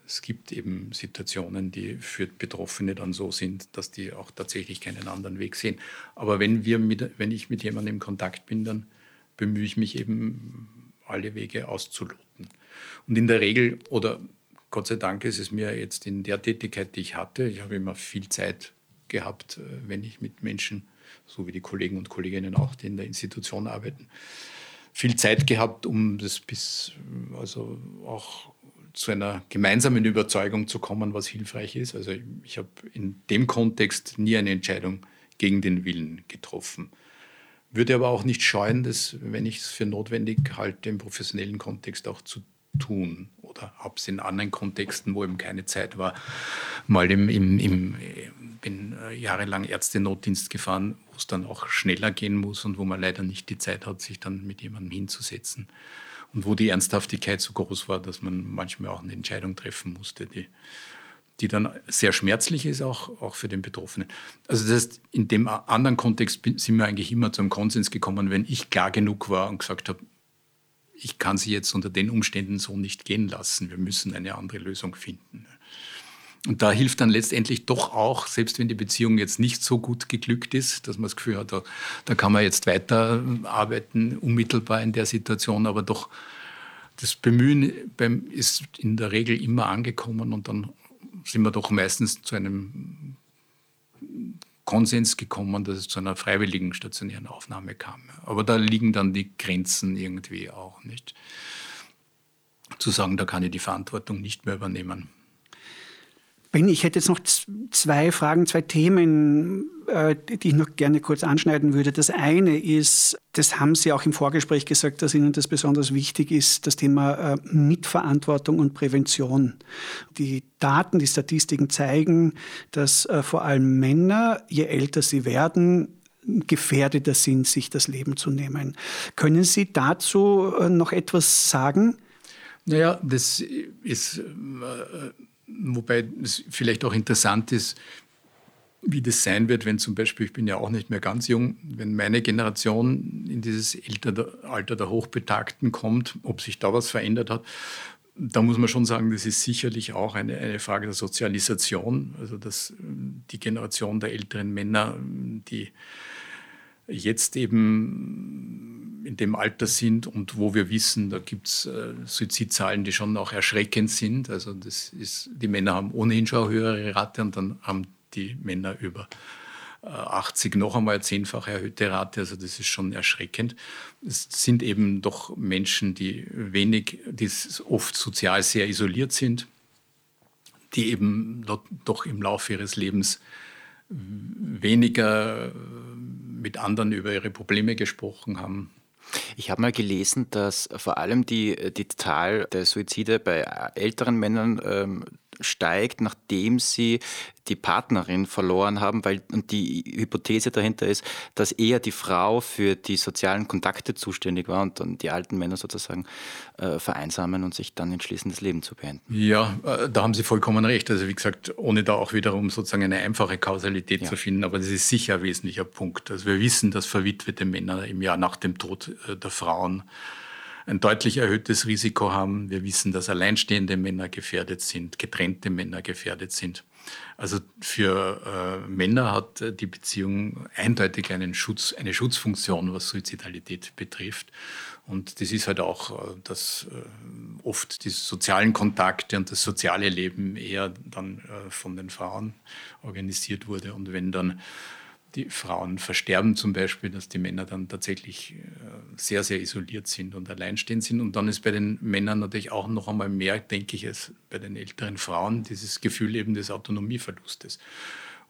Es gibt eben Situationen, die für Betroffene dann so sind, dass die auch tatsächlich keinen anderen Weg sehen. Aber wenn, wir mit, wenn ich mit jemandem in Kontakt bin, dann bemühe ich mich eben, alle Wege auszuloten. Und in der Regel, oder Gott sei Dank ist es mir jetzt in der Tätigkeit, die ich hatte, ich habe immer viel Zeit gehabt, äh, wenn ich mit Menschen, so wie die Kollegen und Kolleginnen auch, die in der Institution arbeiten, viel Zeit gehabt, um das bis, also auch zu einer gemeinsamen Überzeugung zu kommen, was hilfreich ist. Also ich habe in dem Kontext nie eine Entscheidung gegen den Willen getroffen. Würde aber auch nicht scheuen, das, wenn ich es für notwendig halte, im professionellen Kontext auch zu tun. Oder habe es in anderen Kontexten, wo eben keine Zeit war, mal im, im, im bin äh, jahrelang Ärzte-Notdienst gefahren, es dann auch schneller gehen muss und wo man leider nicht die Zeit hat, sich dann mit jemandem hinzusetzen. Und wo die Ernsthaftigkeit so groß war, dass man manchmal auch eine Entscheidung treffen musste, die, die dann sehr schmerzlich ist, auch, auch für den Betroffenen. Also das heißt, in dem anderen Kontext sind wir eigentlich immer zu einem Konsens gekommen, wenn ich klar genug war und gesagt habe, ich kann sie jetzt unter den Umständen so nicht gehen lassen. Wir müssen eine andere Lösung finden. Und da hilft dann letztendlich doch auch, selbst wenn die Beziehung jetzt nicht so gut geglückt ist, dass man das Gefühl hat, da, da kann man jetzt weiterarbeiten, unmittelbar in der Situation, aber doch das Bemühen beim, ist in der Regel immer angekommen und dann sind wir doch meistens zu einem Konsens gekommen, dass es zu einer freiwilligen stationären Aufnahme kam. Aber da liegen dann die Grenzen irgendwie auch nicht. Zu sagen, da kann ich die Verantwortung nicht mehr übernehmen. Ben, ich hätte jetzt noch zwei Fragen, zwei Themen, äh, die ich noch gerne kurz anschneiden würde. Das eine ist, das haben Sie auch im Vorgespräch gesagt, dass Ihnen das besonders wichtig ist, das Thema äh, Mitverantwortung und Prävention. Die Daten, die Statistiken zeigen, dass äh, vor allem Männer, je älter sie werden, gefährdeter sind, sich das Leben zu nehmen. Können Sie dazu noch etwas sagen? Naja, das ist Wobei es vielleicht auch interessant ist, wie das sein wird, wenn zum Beispiel, ich bin ja auch nicht mehr ganz jung, wenn meine Generation in dieses Alter der Hochbetagten kommt, ob sich da was verändert hat, da muss man schon sagen, das ist sicherlich auch eine, eine Frage der Sozialisation. Also dass die Generation der älteren Männer, die jetzt eben in dem Alter sind und wo wir wissen, da gibt es äh, Suizidzahlen, die schon auch erschreckend sind. Also das ist, die Männer haben ohnehin schon eine höhere Rate und dann haben die Männer über 80 äh, noch einmal zehnfach erhöhte Rate. Also das ist schon erschreckend. Es sind eben doch Menschen, die wenig, die oft sozial sehr isoliert sind, die eben doch im Laufe ihres Lebens weniger mit anderen über ihre Probleme gesprochen haben. Ich habe mal gelesen, dass vor allem die, die Zahl der Suizide bei älteren Männern ähm, steigt, nachdem sie die Partnerin verloren haben, weil und die Hypothese dahinter ist, dass eher die Frau für die sozialen Kontakte zuständig war und dann die alten Männer sozusagen äh, vereinsamen und sich dann entschließen, das Leben zu beenden. Ja, äh, da haben Sie vollkommen recht. Also wie gesagt, ohne da auch wiederum sozusagen eine einfache Kausalität ja. zu finden, aber das ist sicher ein wesentlicher Punkt. Also wir wissen, dass verwitwete Männer im Jahr nach dem Tod äh, der Frauen ein deutlich erhöhtes Risiko haben. Wir wissen, dass alleinstehende Männer gefährdet sind, getrennte Männer gefährdet sind. Also für äh, Männer hat die Beziehung eindeutig einen Schutz, eine Schutzfunktion, was Suizidalität betrifft. Und das ist halt auch, äh, dass äh, oft die sozialen Kontakte und das soziale Leben eher dann äh, von den Frauen organisiert wurde. Und wenn dann die Frauen versterben zum Beispiel, dass die Männer dann tatsächlich äh, sehr, sehr isoliert sind und alleinstehend sind. Und dann ist bei den Männern natürlich auch noch einmal mehr, denke ich, als bei den älteren Frauen dieses Gefühl eben des Autonomieverlustes.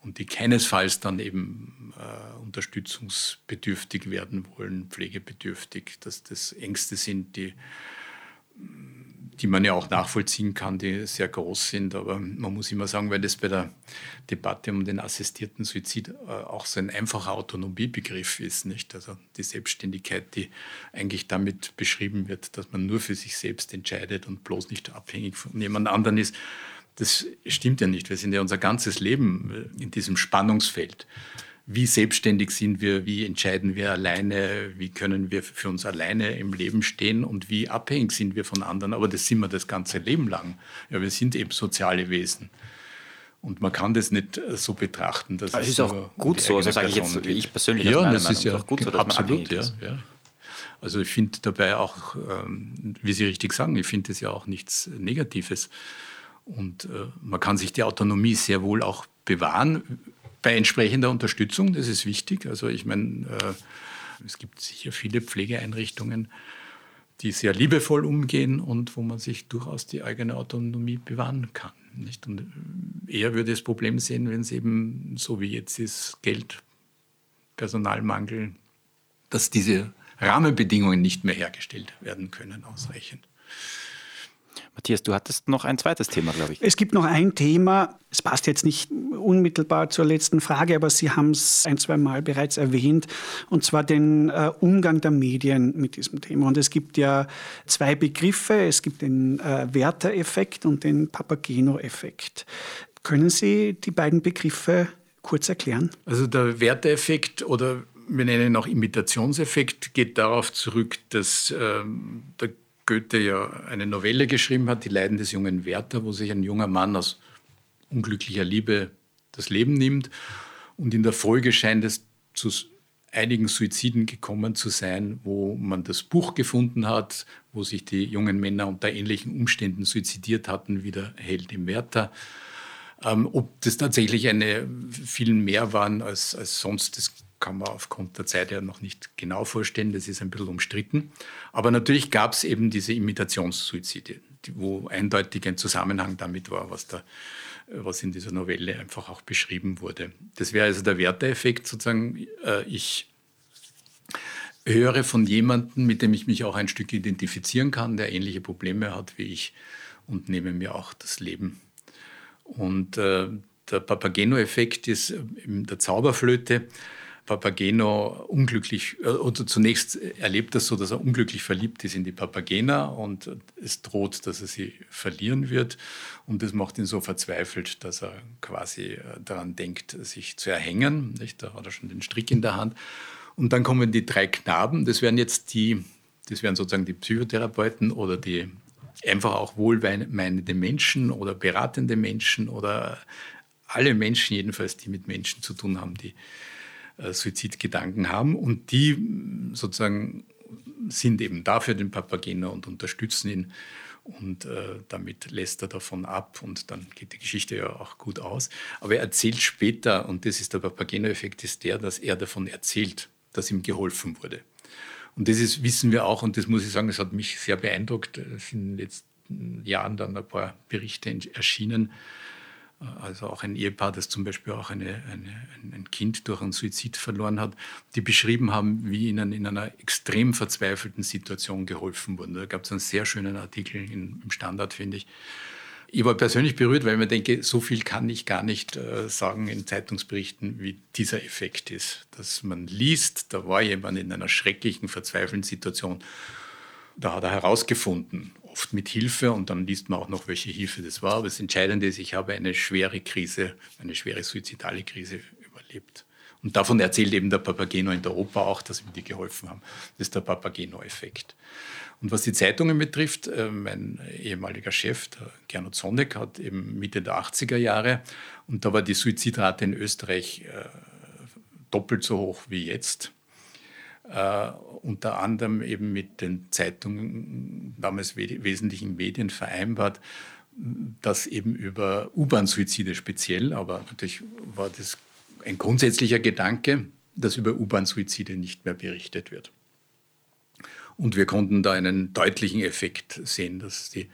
Und die keinesfalls dann eben äh, unterstützungsbedürftig werden wollen, pflegebedürftig, dass das Ängste sind, die die man ja auch nachvollziehen kann, die sehr groß sind. Aber man muss immer sagen, weil das bei der Debatte um den assistierten Suizid äh, auch so ein einfacher Autonomiebegriff ist, nicht? Also die Selbstständigkeit, die eigentlich damit beschrieben wird, dass man nur für sich selbst entscheidet und bloß nicht abhängig von jemand anderen ist. Das stimmt ja nicht. Wir sind ja unser ganzes Leben in diesem Spannungsfeld wie selbstständig sind wir, wie entscheiden wir alleine, wie können wir für uns alleine im Leben stehen und wie abhängig sind wir von anderen. Aber das sind wir das ganze Leben lang. Ja, wir sind eben soziale Wesen. Und man kann das nicht so betrachten. Dass es ist auch gut so, also sage ich jetzt, ich persönlich. Ja, das ist ja gut so, absolut, ja, ja. Also ich finde dabei auch, ähm, wie Sie richtig sagen, ich finde das ja auch nichts Negatives. Und äh, man kann sich die Autonomie sehr wohl auch bewahren, bei entsprechender Unterstützung, das ist wichtig. Also ich meine, äh, es gibt sicher viele Pflegeeinrichtungen, die sehr liebevoll umgehen und wo man sich durchaus die eigene Autonomie bewahren kann. Nicht? Und eher würde das Problem sehen, wenn es eben so wie jetzt ist, Geld, Personalmangel, dass diese Rahmenbedingungen nicht mehr hergestellt werden können ausreichend. Matthias, du hattest noch ein zweites Thema, glaube ich. Es gibt noch ein Thema, es passt jetzt nicht unmittelbar zur letzten Frage, aber Sie haben es ein, zwei Mal bereits erwähnt, und zwar den äh, Umgang der Medien mit diesem Thema. Und es gibt ja zwei Begriffe, es gibt den äh, Werther-Effekt und den Papageno-Effekt. Können Sie die beiden Begriffe kurz erklären? Also der Werteeffekt oder wir nennen ihn auch Imitationseffekt geht darauf zurück, dass äh, der Goethe ja eine Novelle geschrieben hat, Die Leiden des jungen Werther, wo sich ein junger Mann aus unglücklicher Liebe das Leben nimmt. Und in der Folge scheint es zu einigen Suiziden gekommen zu sein, wo man das Buch gefunden hat, wo sich die jungen Männer unter ähnlichen Umständen suizidiert hatten, wie der Held im Werther. Ähm, ob das tatsächlich eine viel mehr waren als, als sonst, das kann man aufgrund der Zeit ja noch nicht genau vorstellen. Das ist ein bisschen umstritten. Aber natürlich gab es eben diese Imitationssuizide, wo eindeutig ein Zusammenhang damit war, was, da, was in dieser Novelle einfach auch beschrieben wurde. Das wäre also der Werteeffekt sozusagen. Äh, ich höre von jemandem, mit dem ich mich auch ein Stück identifizieren kann, der ähnliche Probleme hat wie ich und nehme mir auch das Leben. Und äh, der Papageno-Effekt ist in der Zauberflöte. Papageno unglücklich, äh, oder zunächst erlebt er so, dass er unglücklich verliebt ist in die Papagena und es droht, dass er sie verlieren wird. Und das macht ihn so verzweifelt, dass er quasi äh, daran denkt, sich zu erhängen. Nicht? Da hat er schon den Strick in der Hand. Und dann kommen die drei Knaben, das wären jetzt die, das wären sozusagen die Psychotherapeuten oder die einfach auch wohlmeinende Menschen oder beratende Menschen oder alle Menschen jedenfalls, die mit Menschen zu tun haben, die äh, Suizidgedanken haben. Und die mm, sozusagen sind eben dafür den Papageno und unterstützen ihn. Und äh, damit lässt er davon ab und dann geht die Geschichte ja auch gut aus. Aber er erzählt später, und das ist der Papageno-Effekt, ist der, dass er davon erzählt, dass ihm geholfen wurde. Und das ist, wissen wir auch, und das muss ich sagen, das hat mich sehr beeindruckt. Es sind in den letzten Jahren dann ein paar Berichte erschienen, also auch ein Ehepaar, das zum Beispiel auch eine, eine, ein Kind durch einen Suizid verloren hat, die beschrieben haben, wie ihnen in einer extrem verzweifelten Situation geholfen wurde. Da gab es einen sehr schönen Artikel im Standard, finde ich. Ich war persönlich berührt, weil ich mir denke, so viel kann ich gar nicht äh, sagen in Zeitungsberichten, wie dieser Effekt ist. Dass man liest, da war jemand in einer schrecklichen, verzweifelten Situation. Da hat er herausgefunden, oft mit Hilfe und dann liest man auch noch, welche Hilfe das war. Aber das Entscheidende ist, ich habe eine schwere Krise, eine schwere suizidale Krise überlebt. Und davon erzählt eben der Papageno in der Oper auch, dass ihm die geholfen haben. Das ist der Papageno-Effekt. Und was die Zeitungen betrifft, äh, mein ehemaliger Chef, der Gernot Sonneck, hat eben Mitte der 80er Jahre, und da war die Suizidrate in Österreich äh, doppelt so hoch wie jetzt, Uh, unter anderem eben mit den Zeitungen, damals we wesentlichen Medien vereinbart, dass eben über U-Bahn-Suizide speziell, aber natürlich war das ein grundsätzlicher Gedanke, dass über U-Bahn-Suizide nicht mehr berichtet wird. Und wir konnten da einen deutlichen Effekt sehen, dass die,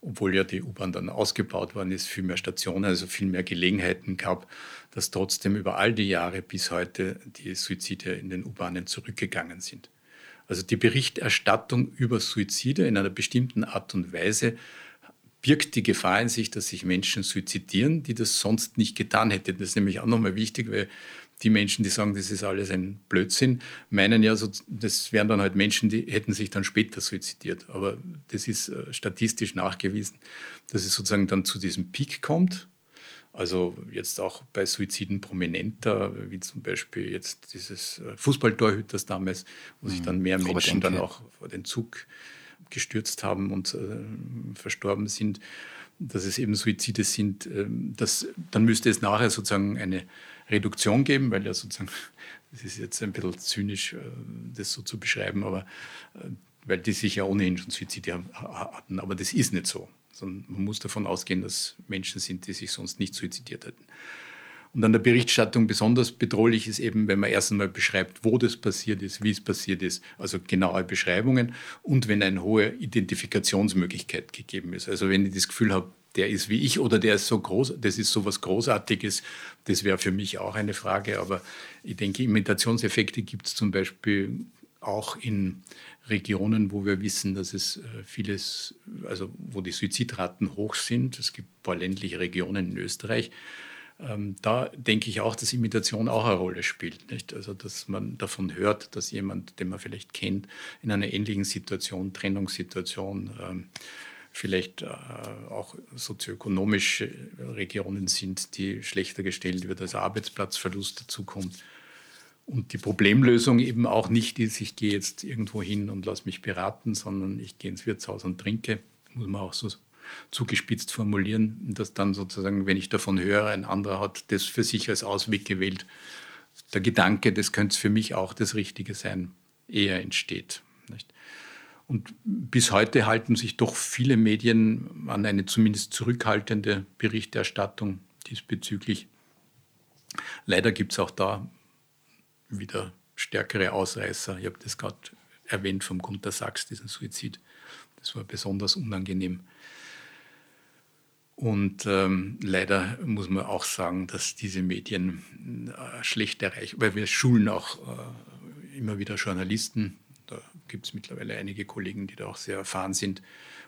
obwohl ja die U-Bahn dann ausgebaut worden ist, viel mehr Stationen, also viel mehr Gelegenheiten gab, dass trotzdem über all die Jahre bis heute die Suizide in den U-Bahnen zurückgegangen sind. Also die Berichterstattung über Suizide in einer bestimmten Art und Weise birgt die Gefahr in sich, dass sich Menschen suizidieren, die das sonst nicht getan hätten. Das ist nämlich auch nochmal wichtig, weil die Menschen, die sagen, das ist alles ein Blödsinn, meinen ja, so, das wären dann halt Menschen, die hätten sich dann später suizidiert. Aber das ist äh, statistisch nachgewiesen, dass es sozusagen dann zu diesem Peak kommt. Also jetzt auch bei Suiziden prominenter, wie zum Beispiel jetzt dieses äh, Fußballtorhüters damals, wo sich dann mehr Menschen dann auch vor den Zug gestürzt haben und äh, verstorben sind, dass es eben Suizide sind, äh, das, dann müsste es nachher sozusagen eine Reduktion geben, weil ja sozusagen, das ist jetzt ein bisschen zynisch, äh, das so zu beschreiben, aber äh, weil die sich ja ohnehin schon Suizide hatten, aber das ist nicht so sondern man muss davon ausgehen, dass Menschen sind, die sich sonst nicht suizidiert hätten. Und an der Berichterstattung besonders bedrohlich ist eben, wenn man erst einmal beschreibt, wo das passiert ist, wie es passiert ist, also genaue Beschreibungen und wenn eine hohe Identifikationsmöglichkeit gegeben ist. Also wenn ich das Gefühl habe, der ist wie ich oder der ist so groß, das ist so was Großartiges, das wäre für mich auch eine Frage. Aber ich denke, Imitationseffekte gibt es zum Beispiel auch in Regionen, wo wir wissen, dass es äh, vieles, also wo die Suizidraten hoch sind. Es gibt ein paar ländliche Regionen in Österreich. Ähm, da denke ich auch, dass Imitation auch eine Rolle spielt. Nicht? Also, dass man davon hört, dass jemand, den man vielleicht kennt, in einer ähnlichen Situation, Trennungssituation, ähm, vielleicht äh, auch sozioökonomische Regionen sind, die schlechter gestellt wird, als Arbeitsplatzverlust dazukommt. Und die Problemlösung eben auch nicht ist, ich gehe jetzt irgendwo hin und lasse mich beraten, sondern ich gehe ins Wirtshaus und trinke, muss man auch so zugespitzt formulieren, dass dann sozusagen, wenn ich davon höre, ein anderer hat das für sich als Ausweg gewählt, der Gedanke, das könnte für mich auch das Richtige sein, eher entsteht. Nicht? Und bis heute halten sich doch viele Medien an eine zumindest zurückhaltende Berichterstattung diesbezüglich. Leider gibt es auch da wieder stärkere Ausreißer. Ich habe das gerade erwähnt vom Gunter Sachs, diesen Suizid. Das war besonders unangenehm. Und ähm, leider muss man auch sagen, dass diese Medien äh, schlecht erreichen, weil wir schulen auch äh, immer wieder Journalisten. Gibt es mittlerweile einige Kollegen, die da auch sehr erfahren sind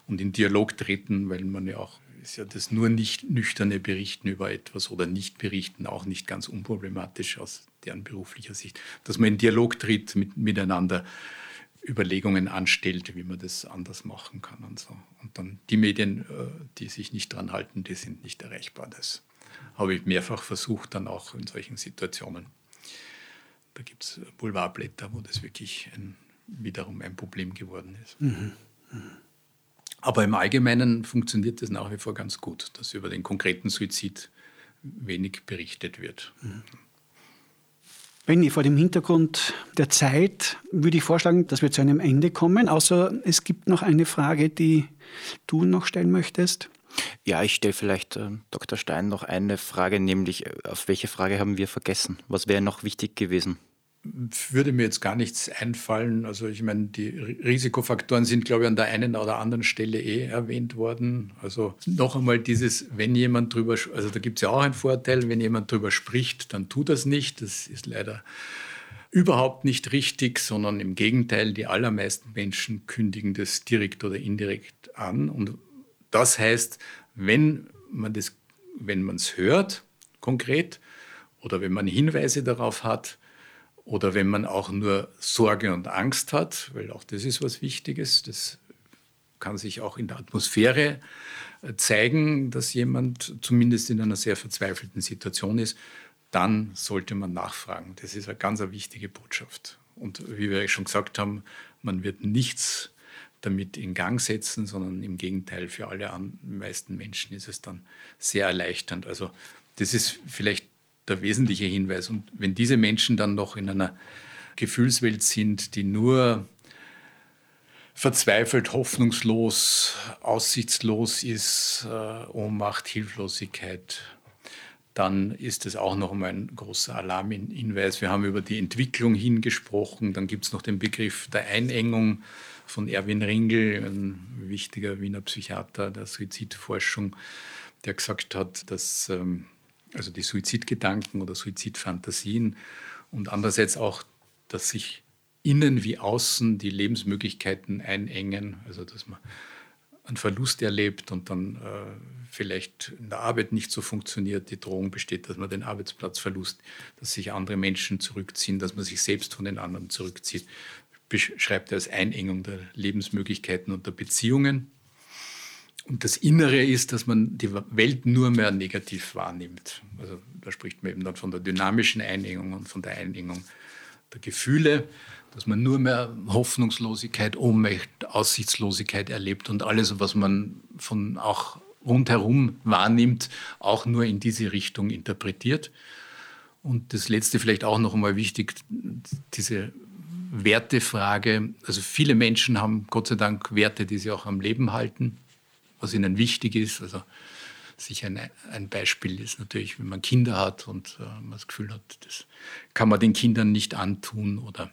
und in Dialog treten, weil man ja auch ist ja das nur nicht nüchterne Berichten über etwas oder nicht berichten auch nicht ganz unproblematisch aus deren beruflicher Sicht, dass man in Dialog tritt mit, miteinander Überlegungen anstellt, wie man das anders machen kann und so. Und dann die Medien, äh, die sich nicht dran halten, die sind nicht erreichbar. Das habe ich mehrfach versucht, dann auch in solchen Situationen. Da gibt es Boulevardblätter, wo das wirklich ein, wiederum ein Problem geworden ist. Mhm. Mhm. Aber im Allgemeinen funktioniert das nach wie vor ganz gut, dass über den konkreten Suizid wenig berichtet wird. Mhm. Benny, vor dem Hintergrund der Zeit würde ich vorschlagen, dass wir zu einem Ende kommen, außer es gibt noch eine Frage, die du noch stellen möchtest. Ja, ich stelle vielleicht äh, Dr. Stein noch eine Frage, nämlich äh, auf welche Frage haben wir vergessen? Was wäre noch wichtig gewesen? Würde mir jetzt gar nichts einfallen. Also ich meine, die Risikofaktoren sind, glaube ich, an der einen oder anderen Stelle eh erwähnt worden. Also noch einmal dieses, wenn jemand drüber, also da gibt es ja auch einen Vorteil, wenn jemand drüber spricht, dann tut das nicht. Das ist leider überhaupt nicht richtig, sondern im Gegenteil, die allermeisten Menschen kündigen das direkt oder indirekt an. Und das heißt, wenn man das, wenn man es hört, konkret, oder wenn man Hinweise darauf hat, oder wenn man auch nur Sorge und Angst hat, weil auch das ist was Wichtiges, das kann sich auch in der Atmosphäre äh, zeigen, dass jemand zumindest in einer sehr verzweifelten Situation ist, dann sollte man nachfragen. Das ist eine ganz wichtige Botschaft. Und wie wir schon gesagt haben, man wird nichts damit in Gang setzen, sondern im Gegenteil, für alle meisten Menschen ist es dann sehr erleichternd. Also das ist vielleicht der wesentliche Hinweis. Und wenn diese Menschen dann noch in einer Gefühlswelt sind, die nur verzweifelt, hoffnungslos, aussichtslos ist, äh, Ohnmacht, Hilflosigkeit, dann ist es auch noch ein großer Alarmhinweis. Wir haben über die Entwicklung hingesprochen. Dann gibt es noch den Begriff der Einengung von Erwin Ringel, ein wichtiger Wiener Psychiater der Suizidforschung, der gesagt hat, dass ähm, also die Suizidgedanken oder Suizidfantasien und andererseits auch, dass sich innen wie außen die Lebensmöglichkeiten einengen, also dass man einen Verlust erlebt und dann äh, vielleicht in der Arbeit nicht so funktioniert, die Drohung besteht, dass man den Arbeitsplatz verlust, dass sich andere Menschen zurückziehen, dass man sich selbst von den anderen zurückzieht, beschreibt er als Einengung der Lebensmöglichkeiten und der Beziehungen. Und das Innere ist, dass man die Welt nur mehr negativ wahrnimmt. Also da spricht man eben dann von der dynamischen Einengung und von der Einengung der Gefühle, dass man nur mehr Hoffnungslosigkeit, Ohnmacht, Aussichtslosigkeit erlebt und alles, was man von auch rundherum wahrnimmt, auch nur in diese Richtung interpretiert. Und das Letzte vielleicht auch noch einmal wichtig, diese Wertefrage. Also viele Menschen haben Gott sei Dank Werte, die sie auch am Leben halten was ihnen wichtig ist. Also sicher ein, ein Beispiel ist natürlich, wenn man Kinder hat und äh, man das Gefühl hat, das kann man den Kindern nicht antun oder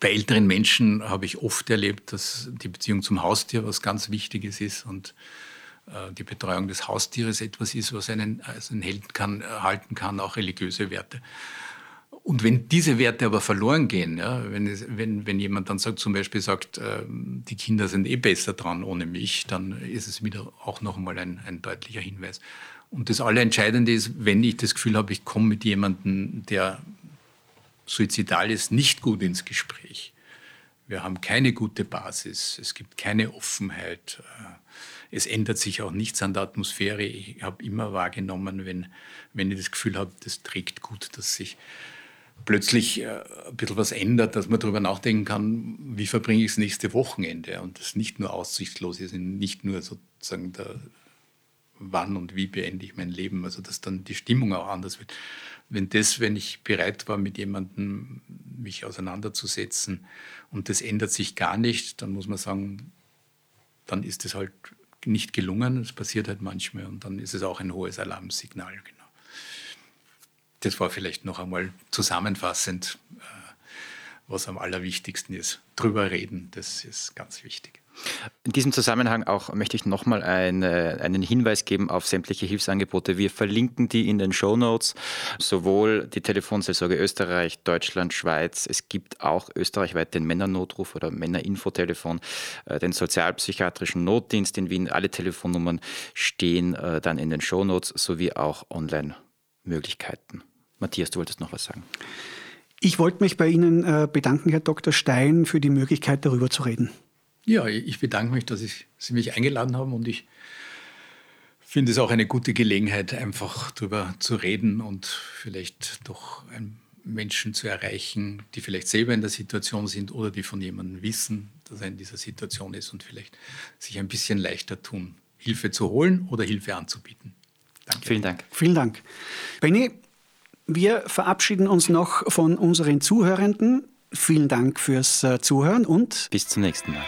bei älteren Menschen habe ich oft erlebt, dass die Beziehung zum Haustier was ganz Wichtiges ist und äh, die Betreuung des Haustieres etwas ist, was einen, also einen Helden kann, halten kann, auch religiöse Werte. Und wenn diese Werte aber verloren gehen, ja, wenn, es, wenn, wenn jemand dann sagt, zum Beispiel sagt, äh, die Kinder sind eh besser dran ohne mich, dann ist es wieder auch noch einmal ein, ein deutlicher Hinweis. Und das Allerentscheidende ist, wenn ich das Gefühl habe, ich komme mit jemandem, der suizidal ist, nicht gut ins Gespräch. Wir haben keine gute Basis, es gibt keine Offenheit. Es ändert sich auch nichts an der Atmosphäre. Ich habe immer wahrgenommen, wenn, wenn ich das Gefühl habe, das trägt gut, dass sich plötzlich äh, ein bisschen was ändert, dass man darüber nachdenken kann, wie verbringe ich das nächste Wochenende und das nicht nur aussichtslos ist, nicht nur sozusagen der, wann und wie beende ich mein Leben, also dass dann die Stimmung auch anders wird. Wenn das, wenn ich bereit war, mit jemandem mich auseinanderzusetzen und das ändert sich gar nicht, dann muss man sagen, dann ist es halt nicht gelungen. Es passiert halt manchmal und dann ist es auch ein hohes Alarmsignal. Das war vielleicht noch einmal zusammenfassend, äh, was am allerwichtigsten ist. Drüber reden, das ist ganz wichtig. In diesem Zusammenhang auch möchte ich nochmal eine, einen Hinweis geben auf sämtliche Hilfsangebote. Wir verlinken die in den Show Notes, sowohl die Telefonseelsorge Österreich, Deutschland, Schweiz. Es gibt auch österreichweit den Männernotruf oder Männerinfotelefon, äh, den sozialpsychiatrischen Notdienst in Wien. Alle Telefonnummern stehen äh, dann in den Show Notes sowie auch Online-Möglichkeiten. Matthias, du wolltest noch was sagen. Ich wollte mich bei Ihnen äh, bedanken, Herr Dr. Stein, für die Möglichkeit, darüber zu reden. Ja, ich bedanke mich, dass ich, Sie mich eingeladen haben und ich finde es auch eine gute Gelegenheit, einfach darüber zu reden und vielleicht doch Menschen zu erreichen, die vielleicht selber in der Situation sind oder die von jemandem wissen, dass er in dieser Situation ist und vielleicht sich ein bisschen leichter tun, Hilfe zu holen oder Hilfe anzubieten. Danke. Vielen Dank. Vielen Dank. Benny, wir verabschieden uns noch von unseren Zuhörenden. Vielen Dank fürs äh, Zuhören und bis zum nächsten Mal.